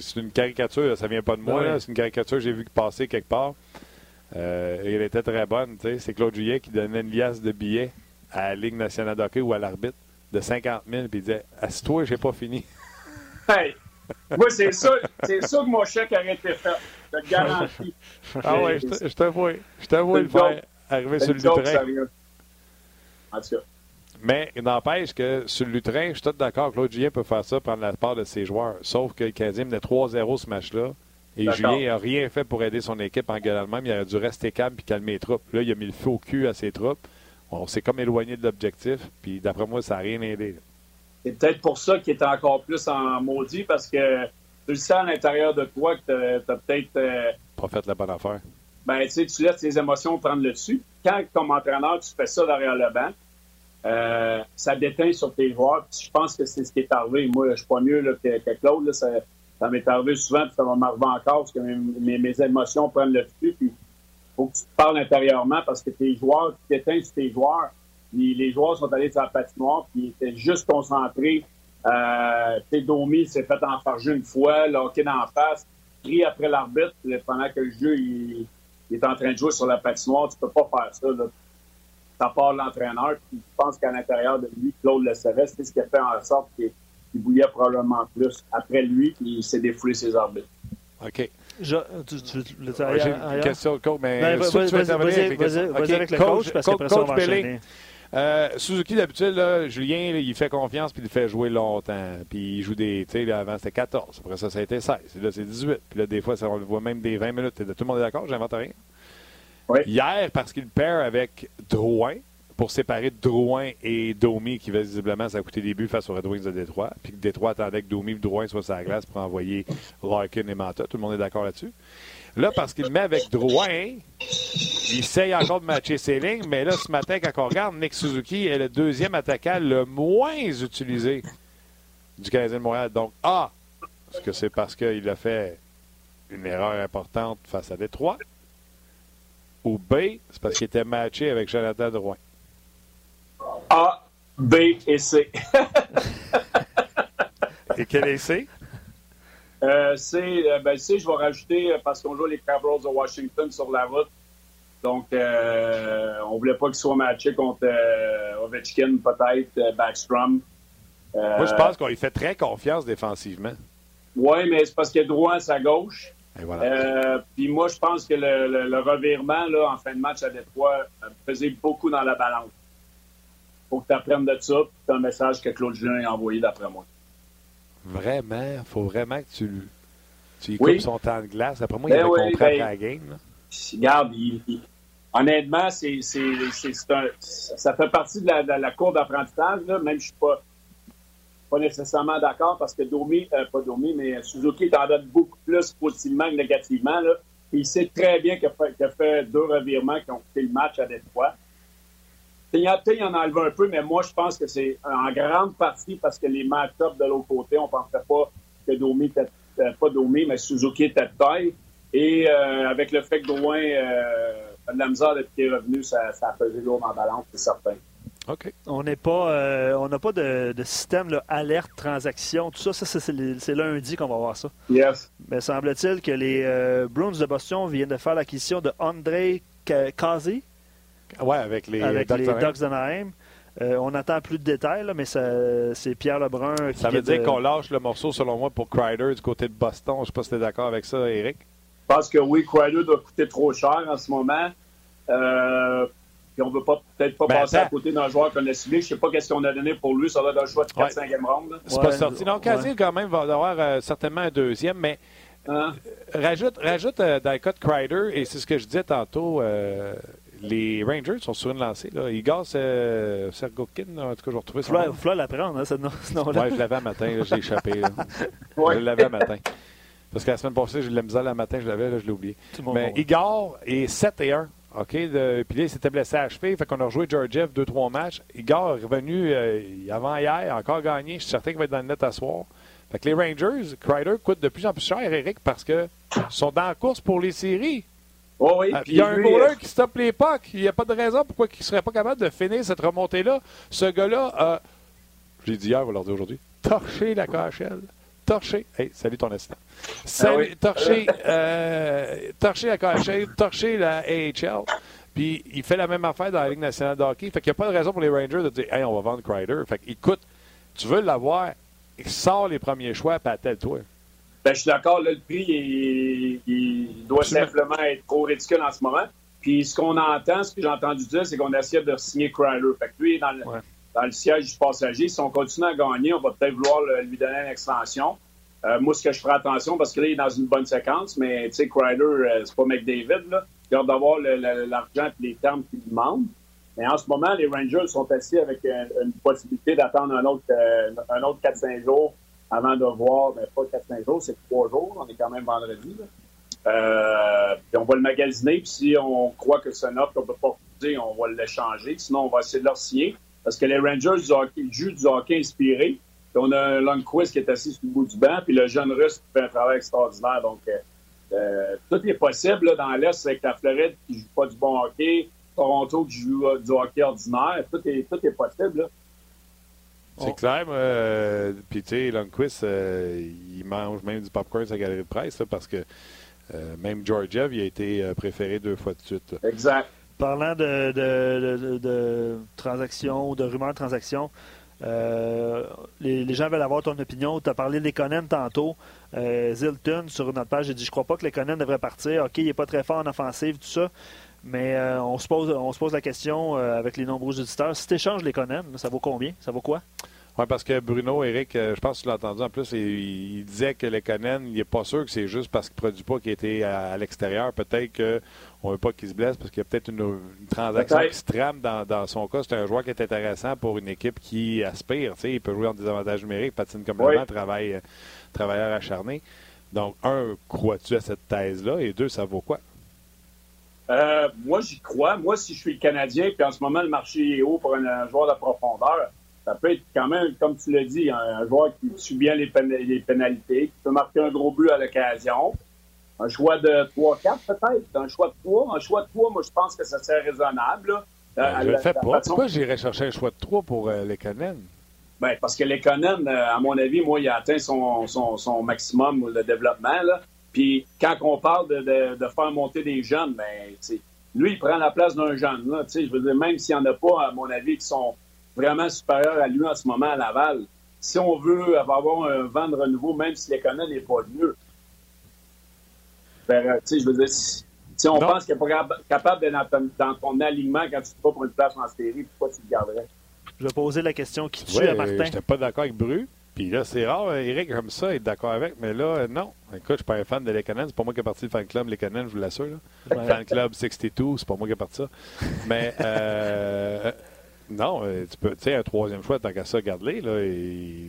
c'est une caricature, ça vient pas de moi. C'est une caricature que j'ai vu passer quelque part. Euh, elle était très bonne. C'est Claude Julien qui donnait une liasse de billets à la Ligue nationale d'hockey ou à l'arbitre de 50 000 puis il disait Assis-toi, j'ai pas fini. Hey! Moi, c'est ça, c'est ça que mon chèque aurait été fait. Je te garantis. Ah ouais, je t'avoue. Je t'avoue le faire arriver sur le lutrin. En tout cas. Mais n'empêche que sur le lutrin, je suis tout d'accord. Claude Julien peut faire ça, prendre la part de ses joueurs. Sauf que le Canadien menait 3-0 ce match-là. Et Julien n'a rien fait pour aider son équipe en gagnant même. Il aurait dû rester calme et calmer les troupes. Là, il a mis le feu au cul à ses troupes. On s'est comme éloigné de l'objectif. Puis d'après moi, ça n'a rien aidé. C'est peut-être pour ça qu'il est encore plus en maudit parce que tu le sens à l'intérieur de toi que tu as, peut-être. Euh, pas fait la bonne affaire. Ben, tu sais, tu laisses tes émotions prendre le dessus. Quand, comme entraîneur, tu fais ça derrière le banc, euh, ça déteint sur tes joueurs. je pense que c'est ce qui est arrivé. Moi, je suis pas mieux là, que, Claude. ça, m'est arrivé souvent, puis ça va m'arriver encore parce que mes, mes, émotions prennent le dessus. Puis, faut que tu te parles intérieurement parce que tes joueurs, tu déteins sur tes joueurs les joueurs sont allés sur la patinoire, puis ils étaient juste concentrés. Euh, Domi s'est fait enfarger une fois, locké dans la face, pris après l'arbitre pendant que le jeu il, est en train de jouer sur la patinoire. Tu peux pas faire ça. Là. Ça part l'entraîneur. je pense qu'à l'intérieur de lui, Claude le savait. C'est ce qui a fait en sorte qu'il bouillait probablement plus après lui, puis il s'est défoulé ses arbitres. OK. J'ai une question coach, mais vas-y, vas-y avec le coach, parce qu'après ça, on va enchaîner. Euh, Suzuki, d'habitude, Julien, il fait confiance puis il fait jouer longtemps. Puis il joue des. Tu sais, avant c'était 14. Après ça, ça a été 16. Là, c'est 18. Puis là, des fois, ça, on le voit même des 20 minutes. Tout le monde est d'accord? J'invente rien. Oui. Hier, parce qu'il perd avec Drouin pour séparer Drouin et Domi, qui visiblement, ça a coûté des buts face aux Red Wings de Détroit. Puis que Détroit attendait que Domi et Drouin soient sur la glace pour envoyer Larkin et Manta. Tout le monde est d'accord là-dessus. Là, parce qu'il met avec Drouin, il essaye encore de matcher ses lignes, mais là, ce matin, quand on regarde, Nick Suzuki est le deuxième attaquant le moins utilisé du Canadien de Montréal. Donc, A, est-ce que c'est parce qu'il a fait une erreur importante face à Détroit? Ou B, c'est parce qu'il était matché avec Jonathan Drouin? A, B et C. et quel est C? Euh, C, euh, ben je vais rajouter euh, parce qu'on joue les Capitals de Washington sur la route. Donc, euh, on voulait pas qu'il soit matché contre euh, Ovechkin, peut-être, Backstrom. Moi, je pense qu'on lui fait très confiance défensivement. Oui, mais c'est parce qu'il y a droit à sa gauche. Puis moi, je pense que le, revirement là, en fin de match à Détroit faisait beaucoup dans la balance. Faut que tu apprennes de ça, c'est un message que Claude Julien a envoyé d'après moi. Vraiment? Il faut vraiment que tu, tu écoutes son temps de glace. Après moi, il ben avait compris ben, la game. Regarde, honnêtement, c'est, ça fait partie de la, cour d'apprentissage. Même je ne suis pas, pas nécessairement d'accord parce que Domi, euh, pas Domi, mais Suzuki t'en donne beaucoup plus positivement que négativement. Là. il sait très bien qu'il a, fait, a fait deux revirements qui ont fait le match à Détroit. Il y en a enlevé un peu, mais moi, je pense que c'est en grande partie parce que les match-ups de l'autre côté, on ne pensait pas que Domi était, euh, pas Domi, mais Suzuki était de taille. Et euh, avec le fait que Drouin euh, a de la misère d'être revenu, ça, ça a pesé lourd en balance, c'est certain. OK. On n'est pas, euh, on n'a pas de, système là, alerte, transaction, tout ça. ça c'est lundi qu'on va voir ça. Yes. Mais semble-t-il que les Bruins de Boston viennent de faire l'acquisition de André Kazi. Ouais, avec les, avec les Ducks d'Anaheim. on n'attend plus de détails, mais c'est Pierre Lebrun qui Ça veut dire qu'on lâche le morceau, selon moi, pour Kreider du côté de Boston. Je ne sais pas si tu es d'accord avec ça, Eric. Je pense que oui, Kreider doit coûter trop cher en ce moment. Euh, puis on ne veut peut-être pas ben, passer à côté d'un joueur qu'on a ciblé. Je ne sais pas qu'est-ce qu'on a donné pour lui. Ça va être un choix de 4-5e ronde. C'est pas sorti. Donc, Kazi, quand même, va avoir euh, certainement un deuxième, mais hein? rajoute, rajoute euh, dans le cas de Kreider, et c'est ce que je disais tantôt, les Rangers sont sur une lancée. Là. Igor Sergokin, en tout cas, je vais retrouver ça. Il faut la prendre, hein, ce je l'avais un matin, j'ai échappé. Je l'avais un matin. Parce que la semaine passée, j'ai eu de la misère le matin, je l'avais, là, je l'ai oublié. Mais Igor est 7 et 1. OK? puis là, il s'était blessé à HP. Fait qu'on a rejoué Georgiev 2-3 matchs. Igor est revenu euh, avant hier, encore gagné. Je suis certain qu'il va être dans le net à soir. Fait que les Rangers, Crider coûte de plus en plus cher, Eric, parce que sont dans la course pour les séries. Oh oui, euh, il y a un goaler qui stoppe les pucks. Il n'y a pas de raison pourquoi il ne serait pas capable de finir cette remontée-là. Ce gars-là je l'ai dit hier, on va leur dire aujourd'hui, torché la KHL torché. Hey, salut ton assistant. Salut, ah torché, euh, torché la KHL, torché la AHL. Puis il fait la même affaire dans la Ligue nationale de hockey. Fait qu'il n'y a pas de raison pour les Rangers de dire Hey, on va vendre Crider. Fait qu'il coûte, tu veux l'avoir, il sort les premiers choix, pas tel toi. Ben, je suis d'accord, le prix, il, doit simplement être trop ridicule en ce moment. Puis ce qu'on entend, ce que j'ai entendu dire, c'est qu'on essaie de signer Crider. Fait que lui, dans le, dans le siège du passager. Si on continue à gagner, on va peut-être vouloir lui donner une extension. Euh, moi, ce que je ferai attention, parce que là, il est dans une bonne séquence, mais tu sais, Crider, euh, c'est pas McDavid, là. Il a d'avoir l'argent et les termes qu'il demande. Mais en ce moment, les Rangers sont assis avec une, possibilité d'attendre un autre, euh, un autre 4-5 jours avant de voir, mais pas 4-5 jours, c'est 3 jours, on est quand même vendredi. puis on va le magasiner, puis si on croit que c'est un offre qu'on peut pas refuser, on va l'échanger. Sinon, on va essayer de leur signer. Parce que les Rangers jouent du hockey inspiré. Puis on a un qui est assis sur le bout du banc, puis le jeune Russe qui fait un travail extraordinaire. Donc, euh, euh, tout est possible dans l'Est avec la Floride qui ne joue pas du bon hockey, Toronto qui joue euh, du hockey ordinaire. Tout est, tout est possible. C'est clair. puis, tu sais, Lundqvist, il mange même du popcorn à sa galerie de presse parce que même Georgiev, il a été préféré deux fois de suite. Exact. Parlant de, de, de, transactions ou de rumeurs de transactions, euh, les, gens veulent avoir ton opinion. Tu as parlé des Conan tantôt. Euh, Zilton, sur notre page, j'ai dit Je crois pas que les Conan devraient partir. OK, il n'est pas très fort en offensive, tout ça. Mais euh, on, se pose, on se pose la question avec les nombreux auditeurs si tu échanges les Conan, ça vaut combien? Ça vaut quoi? Oui, parce que Bruno, Eric, euh, je pense que tu l'as entendu en plus, il, disait que le Conan, il n'est pas sûr que c'est juste parce qu'il ne produit pas qu'il était à, l'extérieur. Peut-être qu'on ne veut pas qu'il se blesse parce qu'il y a peut-être une, transaction qui se trame dans, son cas. C'est un joueur qui est intéressant pour une équipe qui aspire. Il peut jouer en désavantage numérique, patine comme oui. travaille, euh, travailleur acharné. Donc, un, crois-tu à cette thèse-là? Et deux, ça vaut quoi? Euh, moi, j'y crois. Moi, si je suis le Canadien, puis en ce moment, le marché est haut pour un, joueur de profondeur, ça peut être quand même, comme tu l'as dit, un, joueur qui suit bien les, pénalités, qui peut marquer un gros but à l'occasion. Un choix de 3-4 peut-être, un choix de 3. Un choix de 3, moi, je pense que ça serait raisonnable. Ben, je le fais pas. Pourquoi j'irais chercher un choix de 3 pour euh, les Conan? Ben, parce que les Conan, euh, à mon avis, moi, il a atteint son, son, son maximum de développement. Là. Puis quand on parle de, de, faire monter des jeunes, ben, lui, il prend la place d'un jeune. Là, je veux dire, même s'il n'y en a pas, à mon avis, qui sont vraiment supérieurs à lui en ce moment à Laval, si on veut avoir un vent de renouveau, même si les Conan n'est pas mieux, ben, je veux dire, si, on pense qu'il n'est pas capable d'être dans, ton alignement quand tu te pas pour une place en série, pourquoi tu le garderais? Je vais poser la question qui tue à Martin. Je n'étais pas d'accord avec Bru. Puis là, c'est rare, Eric, comme ça, être d'accord avec. Mais là, non. Écoute, je suis pas un fan de Lekanen. C'est pas moi qui ai parti le fan club Lekanen, je vous l'assure. Le Fan club 62, c'est pas moi qui ai parti ça. Mais euh, non, euh, tu peux, tu sais, un troisième choix, tant qu'à ça, garde-les. Là, et,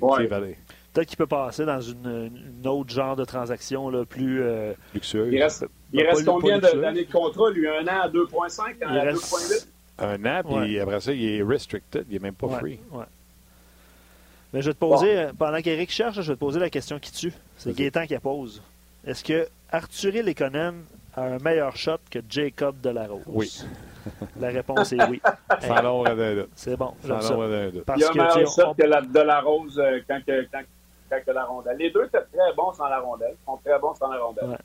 Peut-être qu'il peut passer dans une, autre genre de transaction là, plus euh, luxueuse. Il reste, il reste combien d'années de contrat, lui? Un an à 2,5, à 2,8? Un an, puis après ça, il est restricted. Il n'est même pas free. Mais je vais te poser, euh, pendant qu'Éric cherche, je vais te poser la question qui tue. C'est Gaétan qui la pose. Est-ce que Arthur Lekonen a un meilleur shot que Jacob Delarose? Oui. La réponse est oui. Sans l'ombre d'un doute. C'est bon. Sans l'ombre d'un doute. Il y a un meilleur shot que la Delarose euh, quand, quand, quand, la rondelle. Les deux étaient très bons sans la rondelle. Ils sont très bons sans la rondelle.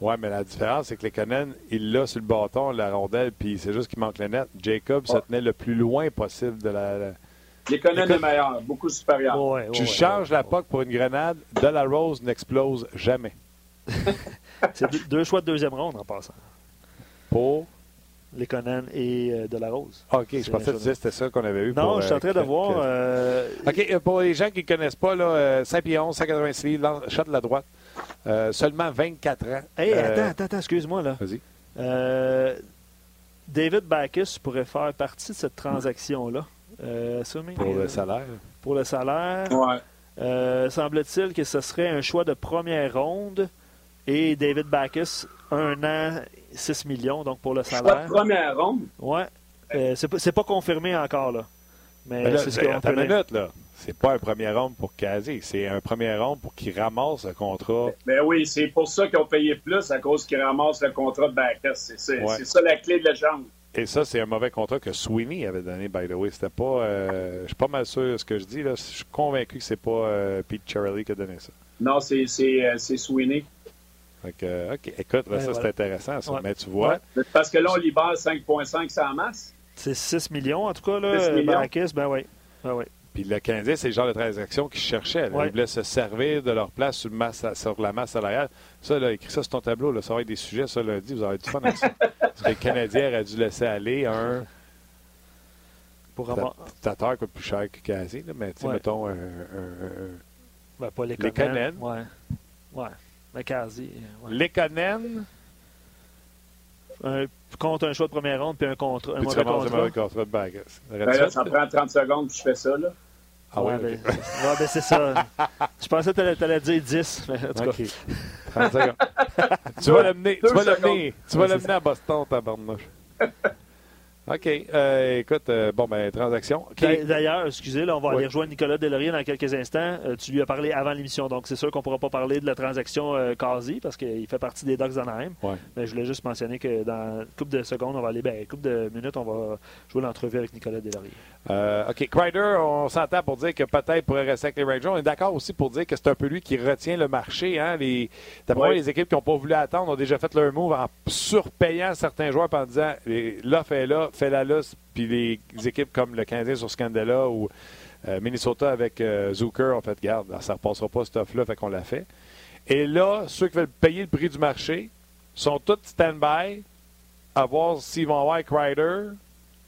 Oui, mais la différence, c'est que Lekonen, il l'a sur le bâton, la rondelle, puis c'est juste qu'il manque le net. Jacob se tenait le plus loin possible de la les Conan est meilleur, beaucoup supérieur. tu changes la POC pour une grenade, de la Rose n'explose jamais. c'est deux, choix de deuxième ronde en passant. Pour? Les Conan et euh, de la Rose. OK, je pensais que c'était ça qu'on avait eu. Non, je suis en train de voir. Euh, OK, euh, pour les gens qui ne connaissent pas, là, 5 pieds 11, 186 livres, shot de la droite. seulement 24 ans. Hey, attends, attends, excuse-moi. là. Vas-y. David Backus pourrait faire partie de cette transaction-là. Euh, pour le salaire. Pour le salaire. Euh, semble-t-il que ce serait un choix de première ronde et David Backus, un an, 6 millions, donc pour le salaire. Choix de première ronde? Oui. Euh, c'est pas, confirmé encore, là. Mais, c'est ce ben, qu'on minute, là. C'est pas un premier ronde pour Kazi, c'est un premier ronde pour qu'il ramasse le contrat. Ben, oui, c'est pour ça qu'ils ont payé plus à cause qu'il ramasse le contrat de Backus. C'est ça la clé de la jambe. Et ça, c'est un mauvais contrat que Sweeney avait donné, by the way. C'était pas. Euh, je suis pas mal sûr de ce que je dis. Là. Je suis convaincu que c'est pas euh, Pete Charlie qui a donné ça. Non, c'est, c'est, euh, Sweeney. OK. Écoute, ça, c'est intéressant, ça. Mais tu vois. Parce que là, on libère 5,5 sans masse. C'est 6 millions, en tout cas, là. Marrakech, ben oui. Ben oui. Puis le Canadien, c'est le genre de transaction qu'ils cherchaient. Ils voulaient se servir de leur place sur, masse, sur la masse salariale. Ça, là, écrit ça sur ton tableau. Là, ça va être des sujets, ça, lundi. Vous aurez du fun avec ça. Parce que le Canadien aurait dû laisser aller un. Pour avoir. Tataire coûte plus cher que Casey, mais tu sais, mettons un. un, ben, pas les Conan. Ouais. Ouais. Mais Casey. Ouais. Les Conan. Un, contre un choix de première ronde puis un, contre, un puis mauvais contrat. un mauvais contrat de bague. Ben là, ça prend 30 secondes que je fais ça, là. Ah ouais, ouais, ben, ouais ben c'est ça. je pensais que tu allais dire 10. Mais en tout OK. 30 secondes. tu vas l'amener, tu vas l'amener, tu vas l'amener à Boston, ta barnouche. OK. Euh, écoute, euh, bon, ben, transaction. D'ailleurs, excusez, là, on va aller rejoindre Nicolas Delaurier dans quelques instants. Euh, tu lui as parlé avant l'émission, donc c'est sûr qu'on ne pourra pas parler de la transaction quasi parce qu'il fait partie des Ducks d'Anaheim. Mais je voulais juste mentionner que dans une couple de secondes, on va aller, ben, une couple de minutes, on va jouer l'entrevue avec Nicolas Delaurier. OK. Crider, on s'entend pour dire que peut-être pourrait rester avec les Rangers. On est d'accord aussi pour dire que c'est un peu lui qui retient le marché. Hein? Les, D'après les équipes qui n'ont pas voulu attendre ont déjà fait leur move en surpayant certains joueurs en disant l'offre est là, fait la luce, puis les équipes comme le Canadien sur Scandella ou euh, Minnesota avec euh, Zucker ont fait garde, ça ne repassera pas cette offre-là, fait qu'on l'a fait. Et là, ceux qui veulent payer le prix du marché sont tous stand-by à voir s'ils vont avoir Crider,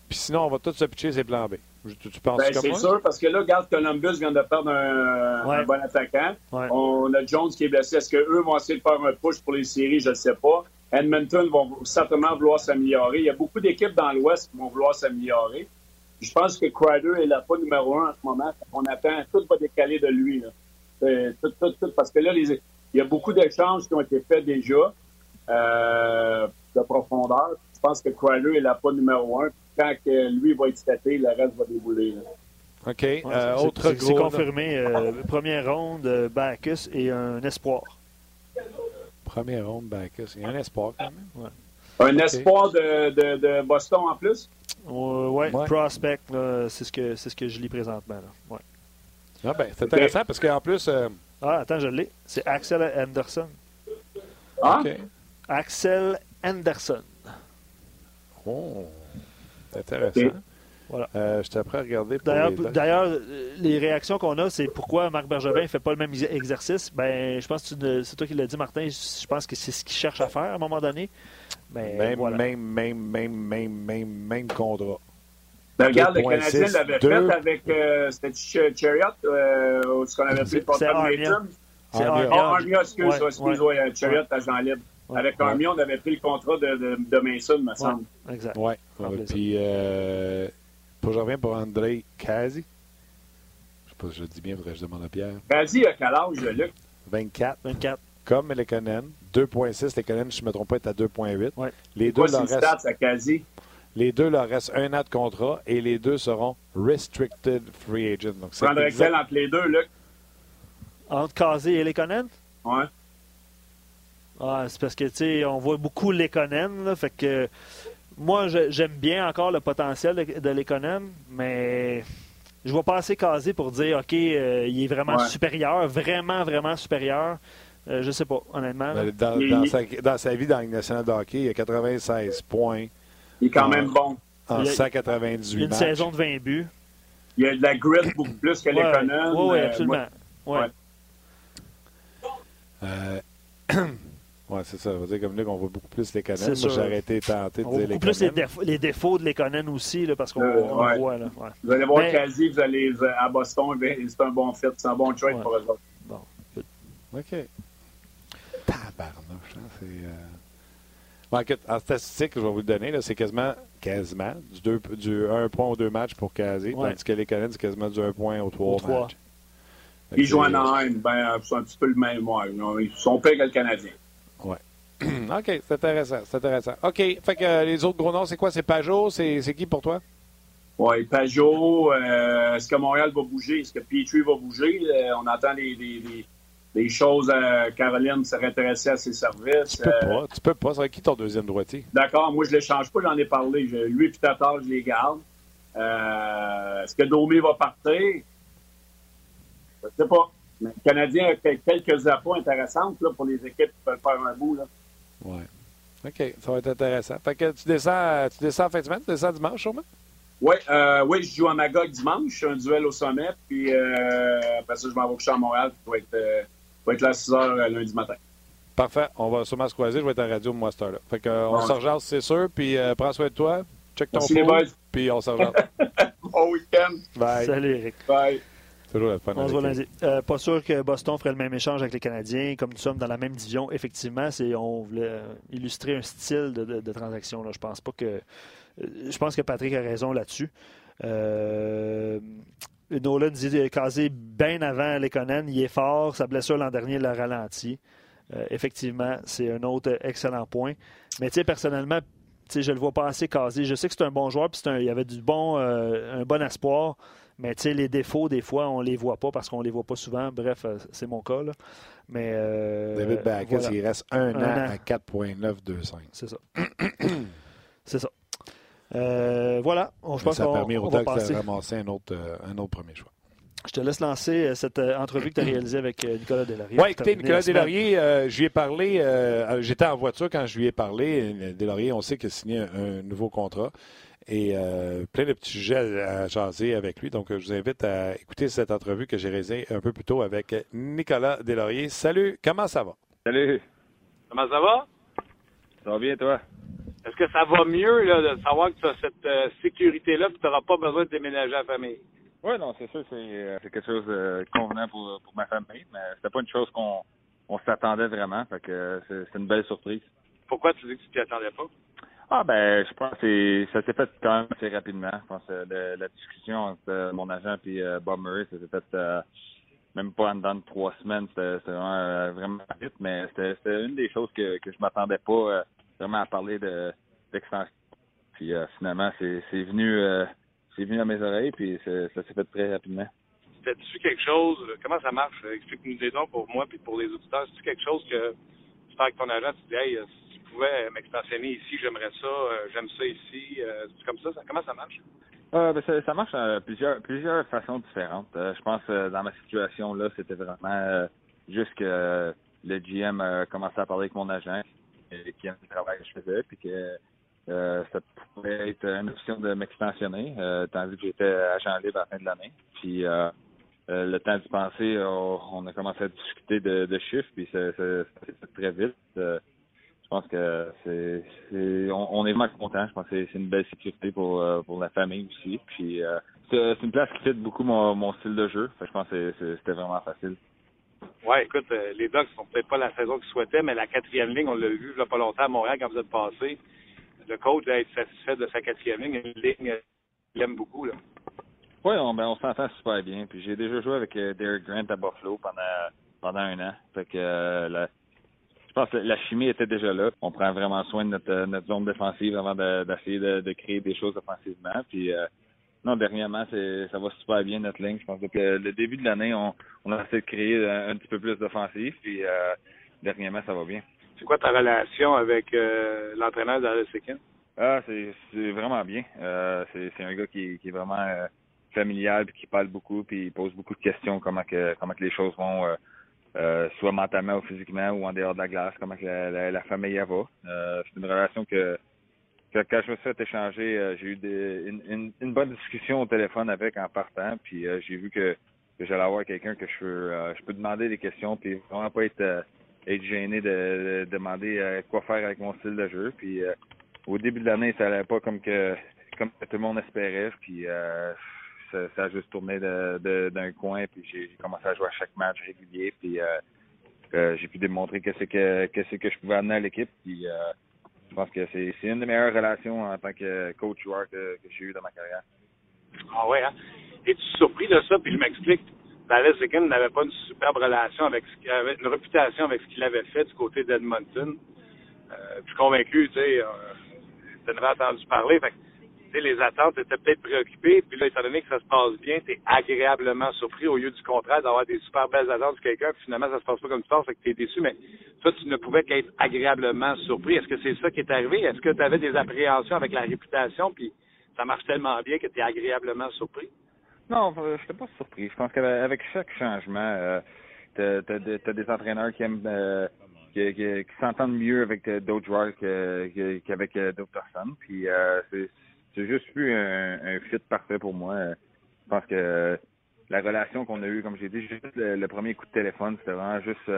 puis sinon, on va tous se pitcher ses plans B. Tu, penses ben, C'est sûr, parce que là, regarde, Columbus vient de perdre un, bon attaquant. On a Jones qui est blessé. Est-ce qu'eux vont essayer de faire un push pour les séries? Je ne sais pas. Edmonton vont certainement vouloir s'améliorer. Il y a beaucoup d'équipes dans l'Ouest qui vont vouloir s'améliorer. Je pense que Crider est la pas numéro un en ce moment. On attend, tout va décaler de lui. Tout, tout, tout, parce que là, il y a beaucoup d'échanges qui ont été faits déjà. Euh, de profondeur. Je pense que Crowder est la pas numéro un. Quand que lui va être staté, le reste va débouler. OK. Euh, autre C'est confirmé. Euh, première ronde, Bacchus et un espoir. Première ronde. Il y a un espoir quand même. Un espoir de, de, de, Boston en plus? oui, ouais. prospect, c'est ce, que, ce que je lis présentement. Là. Ouais. Ah ben, c'est intéressant parce qu'en plus. Ah, attends, je l'ai. C'est Axel Anderson. Ah? Axel Anderson. Oh, intéressant. Voilà. Euh, je t'apprends à regarder. D'ailleurs, les... réactions qu'on a, c'est pourquoi Marc Bergevin ne fait pas le même exercice? Ben, je pense que c'est toi qui l'as dit, Martin. Je pense que c'est ce qu'il cherche à faire à un moment donné. Ben, même, même, même, même, même, même, même contrat. Ben, regarde, le Canadien l'avait fait avec euh, c'était Chariot, euh, ce qu'on avait pris le contrat de C'est Armia, excuse, excuse, ouais, Chariot, agent libre. Avec Armia, on avait pris le contrat de, de, de Mason, me semble. Exact. Oui. Puis, euh, pour, je reviens pour André Kazi. Je sais pas si je le dis bien, faudrait que je demande à Pierre. Kazi a quel âge, Luc? 24. 24. Comme Lekonen. 2.6. Lekonen, si je ne me trompe pas, est à 2.8. Ouais. Les deux leur restent. à Kazi? Les deux leur restent un an de contrat et les deux seront restricted free agents. Donc, Prendre Excel entre les deux, Luc? Entre Kazi et Lekonen? Oui. Ah, c'est parce que, tu sais, on voit beaucoup Lekonen, là, fait que moi, j'aime bien encore le potentiel de, de mais je vois pas assez casé pour dire, OK, euh, il est vraiment supérieur, vraiment, vraiment supérieur. Euh, je sais pas, honnêtement. Dans, sa, dans, sa, vie dans la nationale de hockey, il a 96 points. Il est quand même bon. En 198 Une saison de 20 buts. Il a de la grit beaucoup plus que ouais. Oui, ouais, absolument. ouais. Euh, Oui, c'est ça. On dire comme là qu'on voit beaucoup plus les Moi, j'ai arrêté tenté de on dire beaucoup plus les, défauts, les défauts de Lekonen aussi, là, parce qu'on euh, voit. Là, Vous allez voir Mais... vous allez à Boston, c'est un bon fit, c'est un bon trade pour eux autres. Bon. OK. Tabarnouche, hein, c'est... Euh... Bon, écoute, en statistique, je vais vous le donner, c'est quasiment, quasiment du, deux, du 1 point aux deux matchs pour Kazi, tandis que les c'est quasiment du 1 point aux 3 matchs. Ils jouent en Anaheim, ben, c'est un petit peu le même. Ouais, ils sont pires que le Canadien. OK, c'est intéressant, c'est intéressant. OK, fait que euh, les autres gros noms, c'est quoi? C'est Pajot? C'est qui pour toi? Oui, Pajot. Euh, est-ce que Montréal va bouger? Est-ce que Petrie va bouger? Euh, on entend des, des, des, choses. Caroline serait intéressée à ses services. Tu peux pas. Tu peux pas. C'est qui ton deuxième droitier? D'accord. Moi, je ne l'échange pas. J'en ai parlé. lui et Tatar, je les garde. est-ce que Domé va partir? Je ne sais pas. Le Canadien a quelques apports intéressantes là, pour les équipes qui peuvent faire un bout. Oui. OK, ça va être intéressant. Fait que tu descends, tu descends en fin de semaine, tu descends dimanche, sûrement? Oui, euh, oui, je joue à Magog dimanche, un duel au sommet, puis euh, après ça, je m'en vais coucher à Montréal, puis je vais être, euh, être là à 6 h euh, lundi matin. Parfait, on va sûrement se croiser, je vais être à radio moi cette heure-là. Fait que, on se rejase, c'est sûr, puis prends soin de toi, check ton phone, puis on se rejase. bon week-end. Bye. Salut Eric. Bye. On se voit lundi. Euh, pas sûr que Boston ferait le même échange avec les Canadiens. Comme nous sommes dans la même division, effectivement, c'est on voulait euh, illustrer un style de, transaction. Là. Je pense pas que. Euh, je pense que Patrick a raison là-dessus. Nolan dit casé bien avant Lekonen. Il est fort. Sa blessure l'an dernier l'a ralenti. effectivement, c'est un autre excellent point. Mais tu sais, personnellement, je le vois pas assez casé. Je sais que c'est un bon joueur, puis il y avait du bon, un bon espoir. Mais tu sais, les défauts, des fois, on les voit pas parce qu'on les voit pas souvent. Bref, euh, c'est mon cas. Là. Mais, euh, David Backus, il reste un, an, à 4,925. C'est ça. c'est ça. Euh, voilà. On, je pense ça a permis au que de ramasser un autre, un autre premier choix. Je te laisse lancer cette entrevue que tu as réalisée avec Nicolas Delaurier. Oui, écoutez, Nicolas Delaurier, je lui ai parlé, j'étais en voiture quand je lui ai parlé. Delaurier, on sait qu'il a signé un nouveau contrat et euh, plein de petits sujets à, jaser avec lui. Donc, je vous invite à écouter cette entrevue que j'ai réalisée un peu plus tôt avec Nicolas Delaurier. Salut, comment ça va? Salut. Comment ça va? Ça va bien, toi? Est-ce que ça va mieux là, de savoir que tu as cette euh, sécurité-là et que tu n'auras pas besoin de déménager à la famille? Oui, non, c'est sûr, c'est euh, quelque chose de convenant pour, pour ma famille, mais c'était pas une chose qu'on on s'attendait vraiment. Fait que c'est une belle surprise. Pourquoi tu dis que tu t'y attendais pas? Ah ben, je pense que ça s'est fait quand même assez rapidement. Je pense que la discussion entre euh, mon agent et euh, Bob Murray, ça s'est fait euh, même pas en dedans de trois semaines. C'était vraiment, vraiment vite, mais c'était une des choses que, que je m'attendais pas vraiment à parler de d'extension. Puis finalement, c'est venu c'est venu à mes oreilles, puis ça s'est fait très rapidement. C'était-tu quelque chose, comment ça marche? Explique-nous des dons pour moi puis pour les auditeurs. C'est-tu quelque chose que tu fais avec ton agent, tu dis, hey, pouvais m'extensionner ici, j'aimerais ça, j'aime ça ici. c'est comme ça, comment ça marche? Euh, ben ça, ça, marche de plusieurs, plusieurs façons différentes. je pense que dans ma situation là, c'était vraiment juste que le GM a commencé à parler avec mon agent qui aime le travail que je faisais, puis que euh, ça pouvait être une option de m'extensionner, euh, tandis que j'étais agent libre à la fin de l'année. Puis euh, euh le temps d'y penser, on a commencé à discuter de, de chiffres, puis ça, ça, fait très vite. Euh, je pense que c'est, c'est on, est vraiment content. Je pense que c'est une belle sécurité pour pour la famille aussi. Puis c'est, une place qui fait beaucoup mon, mon style de jeu. Fait je pense que c'était vraiment facile. Ouais, écoute, les Ducks sont peut-être pas la saison qu'ils souhaitaient, mais la quatrième ligne, on l'a vu il a pas longtemps à Montréal quand vous êtes passé le coach doit être satisfait de sa quatrième ligne. Une ligne qu'il aime beaucoup. Là. Oui, on, ben, on s'entend super bien. Puis j'ai déjà joué avec euh, Derek Grant à Buffalo pendant pendant un an. Fait que euh, je pense que la chimie était déjà là. On prend vraiment soin de notre, euh, notre zone défensive avant d'essayer de, de, créer des choses offensivement. Puis non, dernièrement, ça va super bien notre ligne. Je pense que le début de l'année, on, on a essayé de créer un, petit peu plus d'offensive. Puis dernièrement, ça va bien. C'est quoi ta relation avec euh, l'entraîneur d'Alex Ah, c'est, vraiment bien. Euh, c'est, un gars qui, qui est vraiment euh, familial puis qui parle beaucoup puis il pose beaucoup de questions comment que comment que les choses vont euh, soit mentalement ou physiquement ou en dehors de la glace, comment que la, la, famille va. c'est une relation que, que quand je me suis fait échanger, j'ai eu des, une, une, bonne discussion au téléphone avec en partant, puis j'ai vu que, que j'allais avoir quelqu'un que je peux je peux demander des questions puis vraiment pas être être gêné de, demander euh, quoi faire avec mon style de jeu. Puis euh, au début de l'année, ça allait pas comme que comme tout le monde espérait. Puis euh, ça, a juste tourné de, d'un coin. Puis j'ai, commencé à jouer à chaque match régulier. Puis j'ai pu démontrer que c'est que, que c'est que je pouvais amener à l'équipe. Puis je pense que c'est, une des meilleures relations en tant que coach joueur que, j'ai eu dans ma carrière. Ah ouais, hein? Es-tu surpris de ça? Puis je m'explique Dallas Egan n'avait pas une superbe relation avec ce une réputation avec ce qu'il avait fait du côté d'Edmonton. Euh, je suis convaincu, tu sais, euh, tu entendu parler. Fait les attentes étaient peut-être préoccupées. Puis là, étant donné que ça se passe bien, tu es agréablement surpris au lieu du contraire d'avoir des super belles attentes de quelqu'un. Puis finalement, ça se passe pas comme tu penses, fait que tu es déçu. Mais toi, tu ne pouvais qu'être agréablement surpris. Est-ce que c'est ça qui est arrivé? Est-ce que tu avais des appréhensions avec la réputation? Puis ça marche tellement bien que tu es agréablement surpris? Non, je n'étais pas surpris. Je pense qu'avec chaque changement, euh, t'as as, des entraîneurs qui aiment euh, qui, s'entendent mieux avec euh, d'autres joueurs qu'avec euh, d'autres personnes. Puis euh, c'est juste plus un, un, fit parfait pour moi. Je pense que la relation qu'on a eue, comme j'ai dit, juste le, premier coup de téléphone, c'était vraiment juste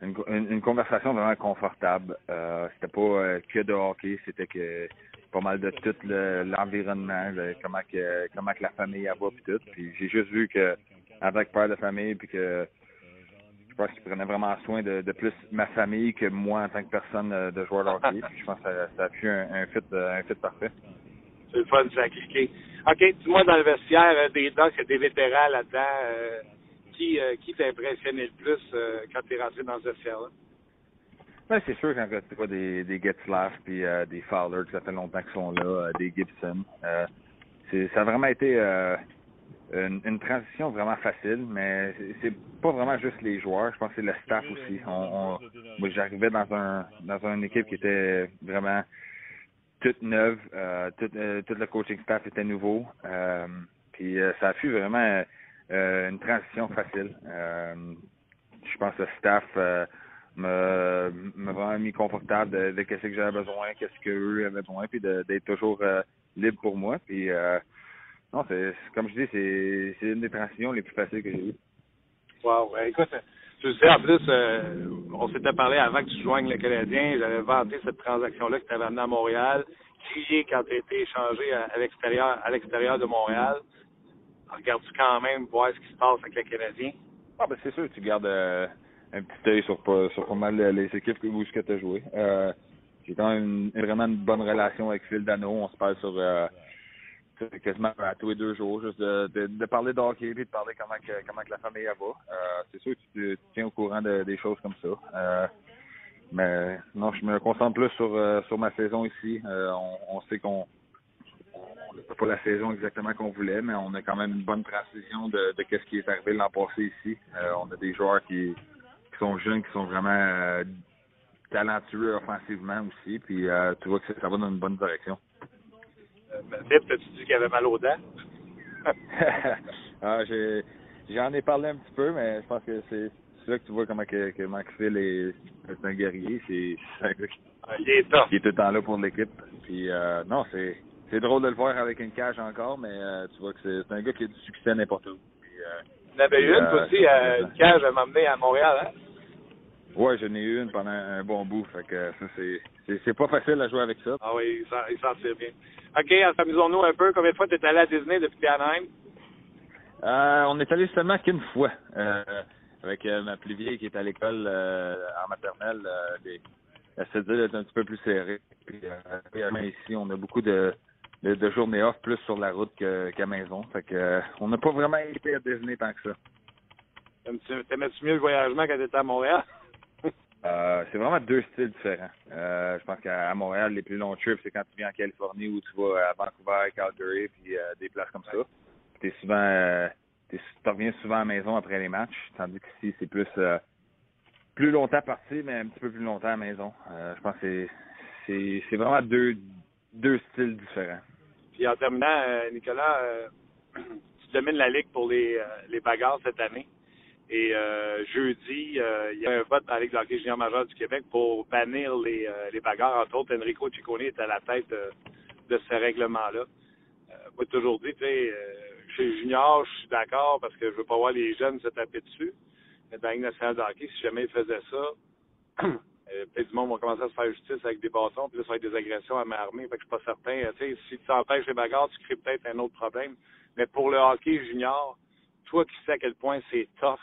une, une, conversation vraiment confortable. c'était pas que de hockey, c'était que pas mal de tout l'environnement, comment que comment que la famille va puis tout. Puis j'ai juste vu que avec père de famille puis que je pense qu'il prenait vraiment soin de, plus ma famille que moi en tant que personne euh, de joueur de hockey. Puis je pense que ça, a pu un, un fit euh, un fit parfait. C'est le fun, ça. OK, dis-moi dans le vestiaire euh, des Ducks, il y a des vétérans là-dedans. qui qui t'a impressionné le plus quand tu es rentré dans ce vestiaire-là? Ben, c'est sûr quand tu vois des, des Getzlaff puis euh, des Fowler, que ça fait longtemps qu'ils sont là, euh, des Gibson. Euh, ça a vraiment été euh, une, une, transition vraiment facile, mais c'est, pas vraiment juste les joueurs. Je pense que c'est le staff aussi. Moi, j'arrivais dans un dans une équipe qui était vraiment toute neuve. tout, tout le coaching staff était nouveau. puis ça a fui vraiment une transition facile. je pense que le staff me, me vraiment mis confortable de, qu'est-ce que j'avais besoin, qu'est-ce qu'eux avaient besoin, puis d'être toujours euh, libre pour moi. Puis euh, non, c'est comme je dis, c'est une des transitions les plus faciles que j'ai eues. Wow, écoute, tu sais, en plus, euh, on s'était parlé avant que tu joignes le Canadien, j'avais vanté cette transaction-là que tu avais amenée à Montréal, crié quand tu été échangé à, l'extérieur à l'extérieur de Montréal. Regardes-tu quand même voir ce qui se passe avec le Canadien? Ah ben c'est sûr, tu gardes un petit œil sur, sur pas mal les équipes où ce que tu as joué. Euh, j'ai quand même vraiment une bonne relation avec Phil Dano. On se parle sur euh, quasiment à tous les deux jours, juste de, de, parler de hockey et de parler comment que, comment la famille va. Euh, c'est sûr que tu, te tiens au courant de, des choses comme ça. Euh, mais non, je me concentre plus sur, sur ma saison ici. On, on, sait qu'on n'a pas la saison exactement qu'on voulait, mais on a quand même une bonne transition de, de ce qui est arrivé l'an passé ici. on a des joueurs qui, qui sont jeunes, qui sont vraiment talentueux offensivement aussi, puis tu vois que ça, va dans une bonne direction. Philippe, as-tu dit qu'il avait mal aux dents? ah, j'ai, j'en ai parlé un petit peu, mais je pense que c'est, c'est là que tu vois comment que, que Maxwell est, est un guerrier. C'est, c'est un gars qui, ah, il est top. qui est tout le temps là pour l'équipe. Puis euh, non, c'est, c'est drôle de le voir avec une cage encore, mais euh, tu vois que c'est, c'est un gars qui a du succès n'importe où. Puis, euh, il y en avait une euh, aussi, euh, une cage à m'emmener à Montréal, hein? Ouais, j'en ai eu une pendant un bon bout. Fait que ça, c'est, c'est, pas facile à jouer avec ça. Ah oui, il s'en tire bien. OK, amusons-nous un peu. Combien de fois tu es allé à Disney depuis Anaheim? Euh, on est allé seulement qu'une fois. Euh, avec euh, ma plus vieille qui est à l'école euh, en maternelle, les, la cédule est un petit peu plus serrée. Puis, ici, on a beaucoup de, de, journées off plus sur la route qu'à maison. Fait que on n'a pas vraiment été à Disney tant que ça. T'aimais-tu mieux le voyagement quand t'étais à Montréal? Euh, c'est vraiment deux styles différents. Euh, je pense qu'à Montréal, les plus longs trips, c'est quand tu viens en Californie ou tu vas à Vancouver, Calgary, puis euh, des places comme ça. T'es souvent, euh, tu reviens souvent à la maison après les matchs, tandis qu'ici, c'est plus plus longtemps parti, mais un petit peu plus longtemps à la maison. je pense que c'est c'est vraiment deux deux styles différents. Puis en terminant, Nicolas, tu domines la ligue pour les les bagarres cette année. Et euh, jeudi, euh, il y a un vote dans la Ligue junior majeur du Québec pour bannir les, euh, les bagarres. Entre autres, Enrico Ciccone est à la tête de ce règlement-là. moi, toujours dit, tu sais, chez junior, je suis d'accord parce que je veux pas voir les jeunes se taper dessus. Mais dans la Ligue nationale de hockey, si jamais ils faisaient ça, peut-être du monde va commencer à se faire justice avec des bâtons, puis là, ça va être des agressions à main armée. Fait que je suis pas certain. Tu sais, si tu empêches les bagarres, tu crées peut-être un autre problème. Mais pour le hockey junior, toi qui sais à quel point c'est tough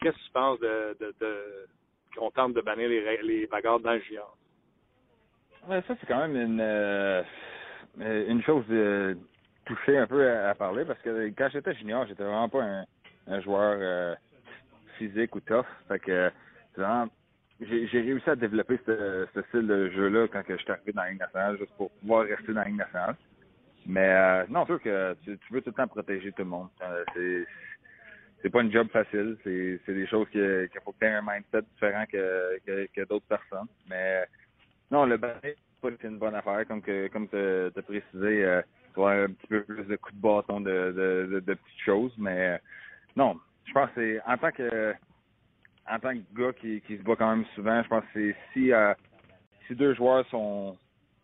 Qu'est-ce que tu penses de, de, de qu'on tente de bannir les, les bagarres dans le junior? Ça, c'est quand même une, euh, une chose de toucher un peu à, parler parce que quand j'étais junior, j'étais vraiment pas un, joueur euh, physique ou tough. Fait que j'ai, j'ai réussi à développer ce, style de jeu-là quand je suis arrivé dans la Ligue nationale, juste pour pouvoir rester dans la Ligue nationale. Mais euh, non, sûr que tu, veux tout le temps protéger tout le monde. Euh, c'est pas une job facile. C'est, des choses qu'il faut que tu un mindset différent que, que, d'autres personnes. Mais non, le balai, c'est une bonne affaire. Comme que comme tu as précisé, euh, tu vois un petit peu plus de coups de bâton de, de, de, petites choses. Mais non, je pense que c'est en tant que en tant que gars qui, se bat quand même souvent, je pense que si euh, si deux joueurs sont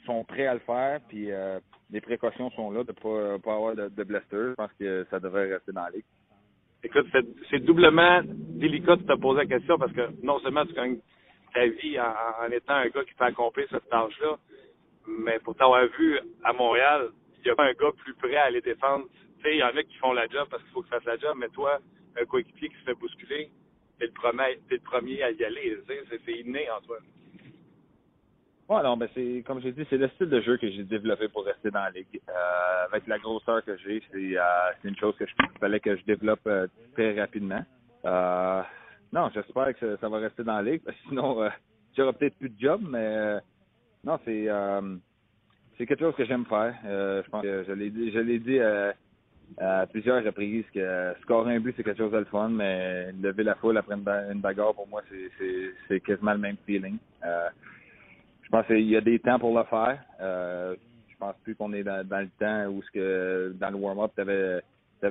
sont prêts à le faire, puis euh, les précautions sont là de pas pas avoir de, de je pense que ça devrait rester dans la ligue. Écoute, c'est doublement délicat de te poser la question parce que non seulement tu gagnes ta vie en, étant un gars qui peut accomplir cette tâche-là, mais pour t'avoir vu à Montréal, il n'y a pas un gars plus prêt à aller défendre. Tu sais, il y en a qui font la job parce qu'il faut qu'ils fassent la job, mais toi, un coéquipier qui se fait bousculer, t'es le premier, es le premier à y aller. C'est inné en toi. Ouais, non, ben c'est comme j'ai dit, c'est le style de jeu que j'ai développé pour rester dans la ligue. Euh, avec la grosseur que j'ai, c'est euh, une chose que je fallait que je développe euh, très rapidement. Euh, non, j'espère que ça, va rester dans la ligue. Sinon, euh, j'aurai peut-être plus de job, mais non, c'est c'est quelque chose que j'aime faire. je pense que je l'ai dit, je l'ai dit à plusieurs reprises que scorer un but c'est quelque chose de fun, mais lever la foule après une, bagarre pour moi c'est c'est quasiment le même feeling. Euh, je pense qu'il y a des temps pour le faire. Euh, je pense plus qu'on est dans, dans, le temps où ce que dans le warm-up, tu avais,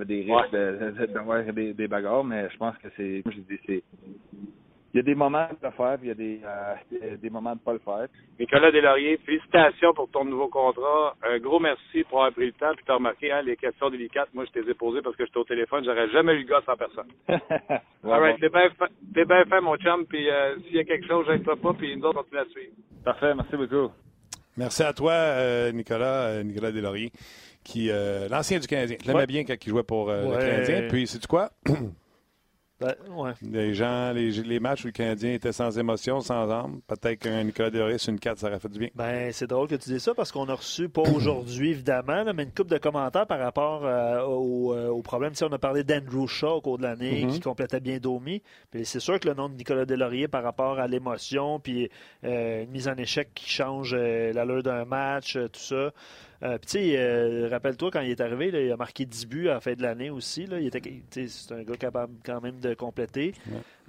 des risques d'avoir des, des, bagarres, mais je pense que c'est, je dis, c'est, il y a des moments de le faire, puis il y a des, euh, des moments de pas le faire. Nicolas Delaurier, félicitations pour ton nouveau contrat. Un gros merci pour avoir pris le temps. Puis tu as remarqué, hein, les questions délicates, moi, je t'ai ai posées parce que j'étais au téléphone. J'aurais jamais eu le gosse en personne. All right, t'es bien fait, bien fait, mon chum. Puis euh, s'il y a quelque chose, j'aide pas, puis nous autres, on continue à suivre. Parfait, merci beaucoup. Merci à toi, euh, Nicolas, euh, Nicolas Delaurier, qui l'ancien du Canadien. Je l'aimais bien quand il jouait pour le Canadien. Puis, c'est quoi? Ben, ouais. Les gens, les, les, matchs où le Canadien était sans émotion, sans âme, peut-être qu'un Nicolas sur une 4, ça aurait fait du bien. Ben, c'est drôle que tu dises ça parce qu'on a reçu, pas aujourd'hui évidemment, mais une coupe de commentaires par rapport euh, au, euh, au, problème. on a parlé d'Andrew Shaw au cours de l'année mm-hmm. qui complétait bien Domi. c'est sûr que le nom de Nicolas Delaurier par rapport à l'émotion, puis euh, une mise en échec qui change l'allure d'un match, tout ça. Euh, tu sais, euh, rappelle-toi, quand il est arrivé, il a marqué 10 buts à la fin de l'année aussi. Là. Il était, c'est un gars capable quand même de compléter.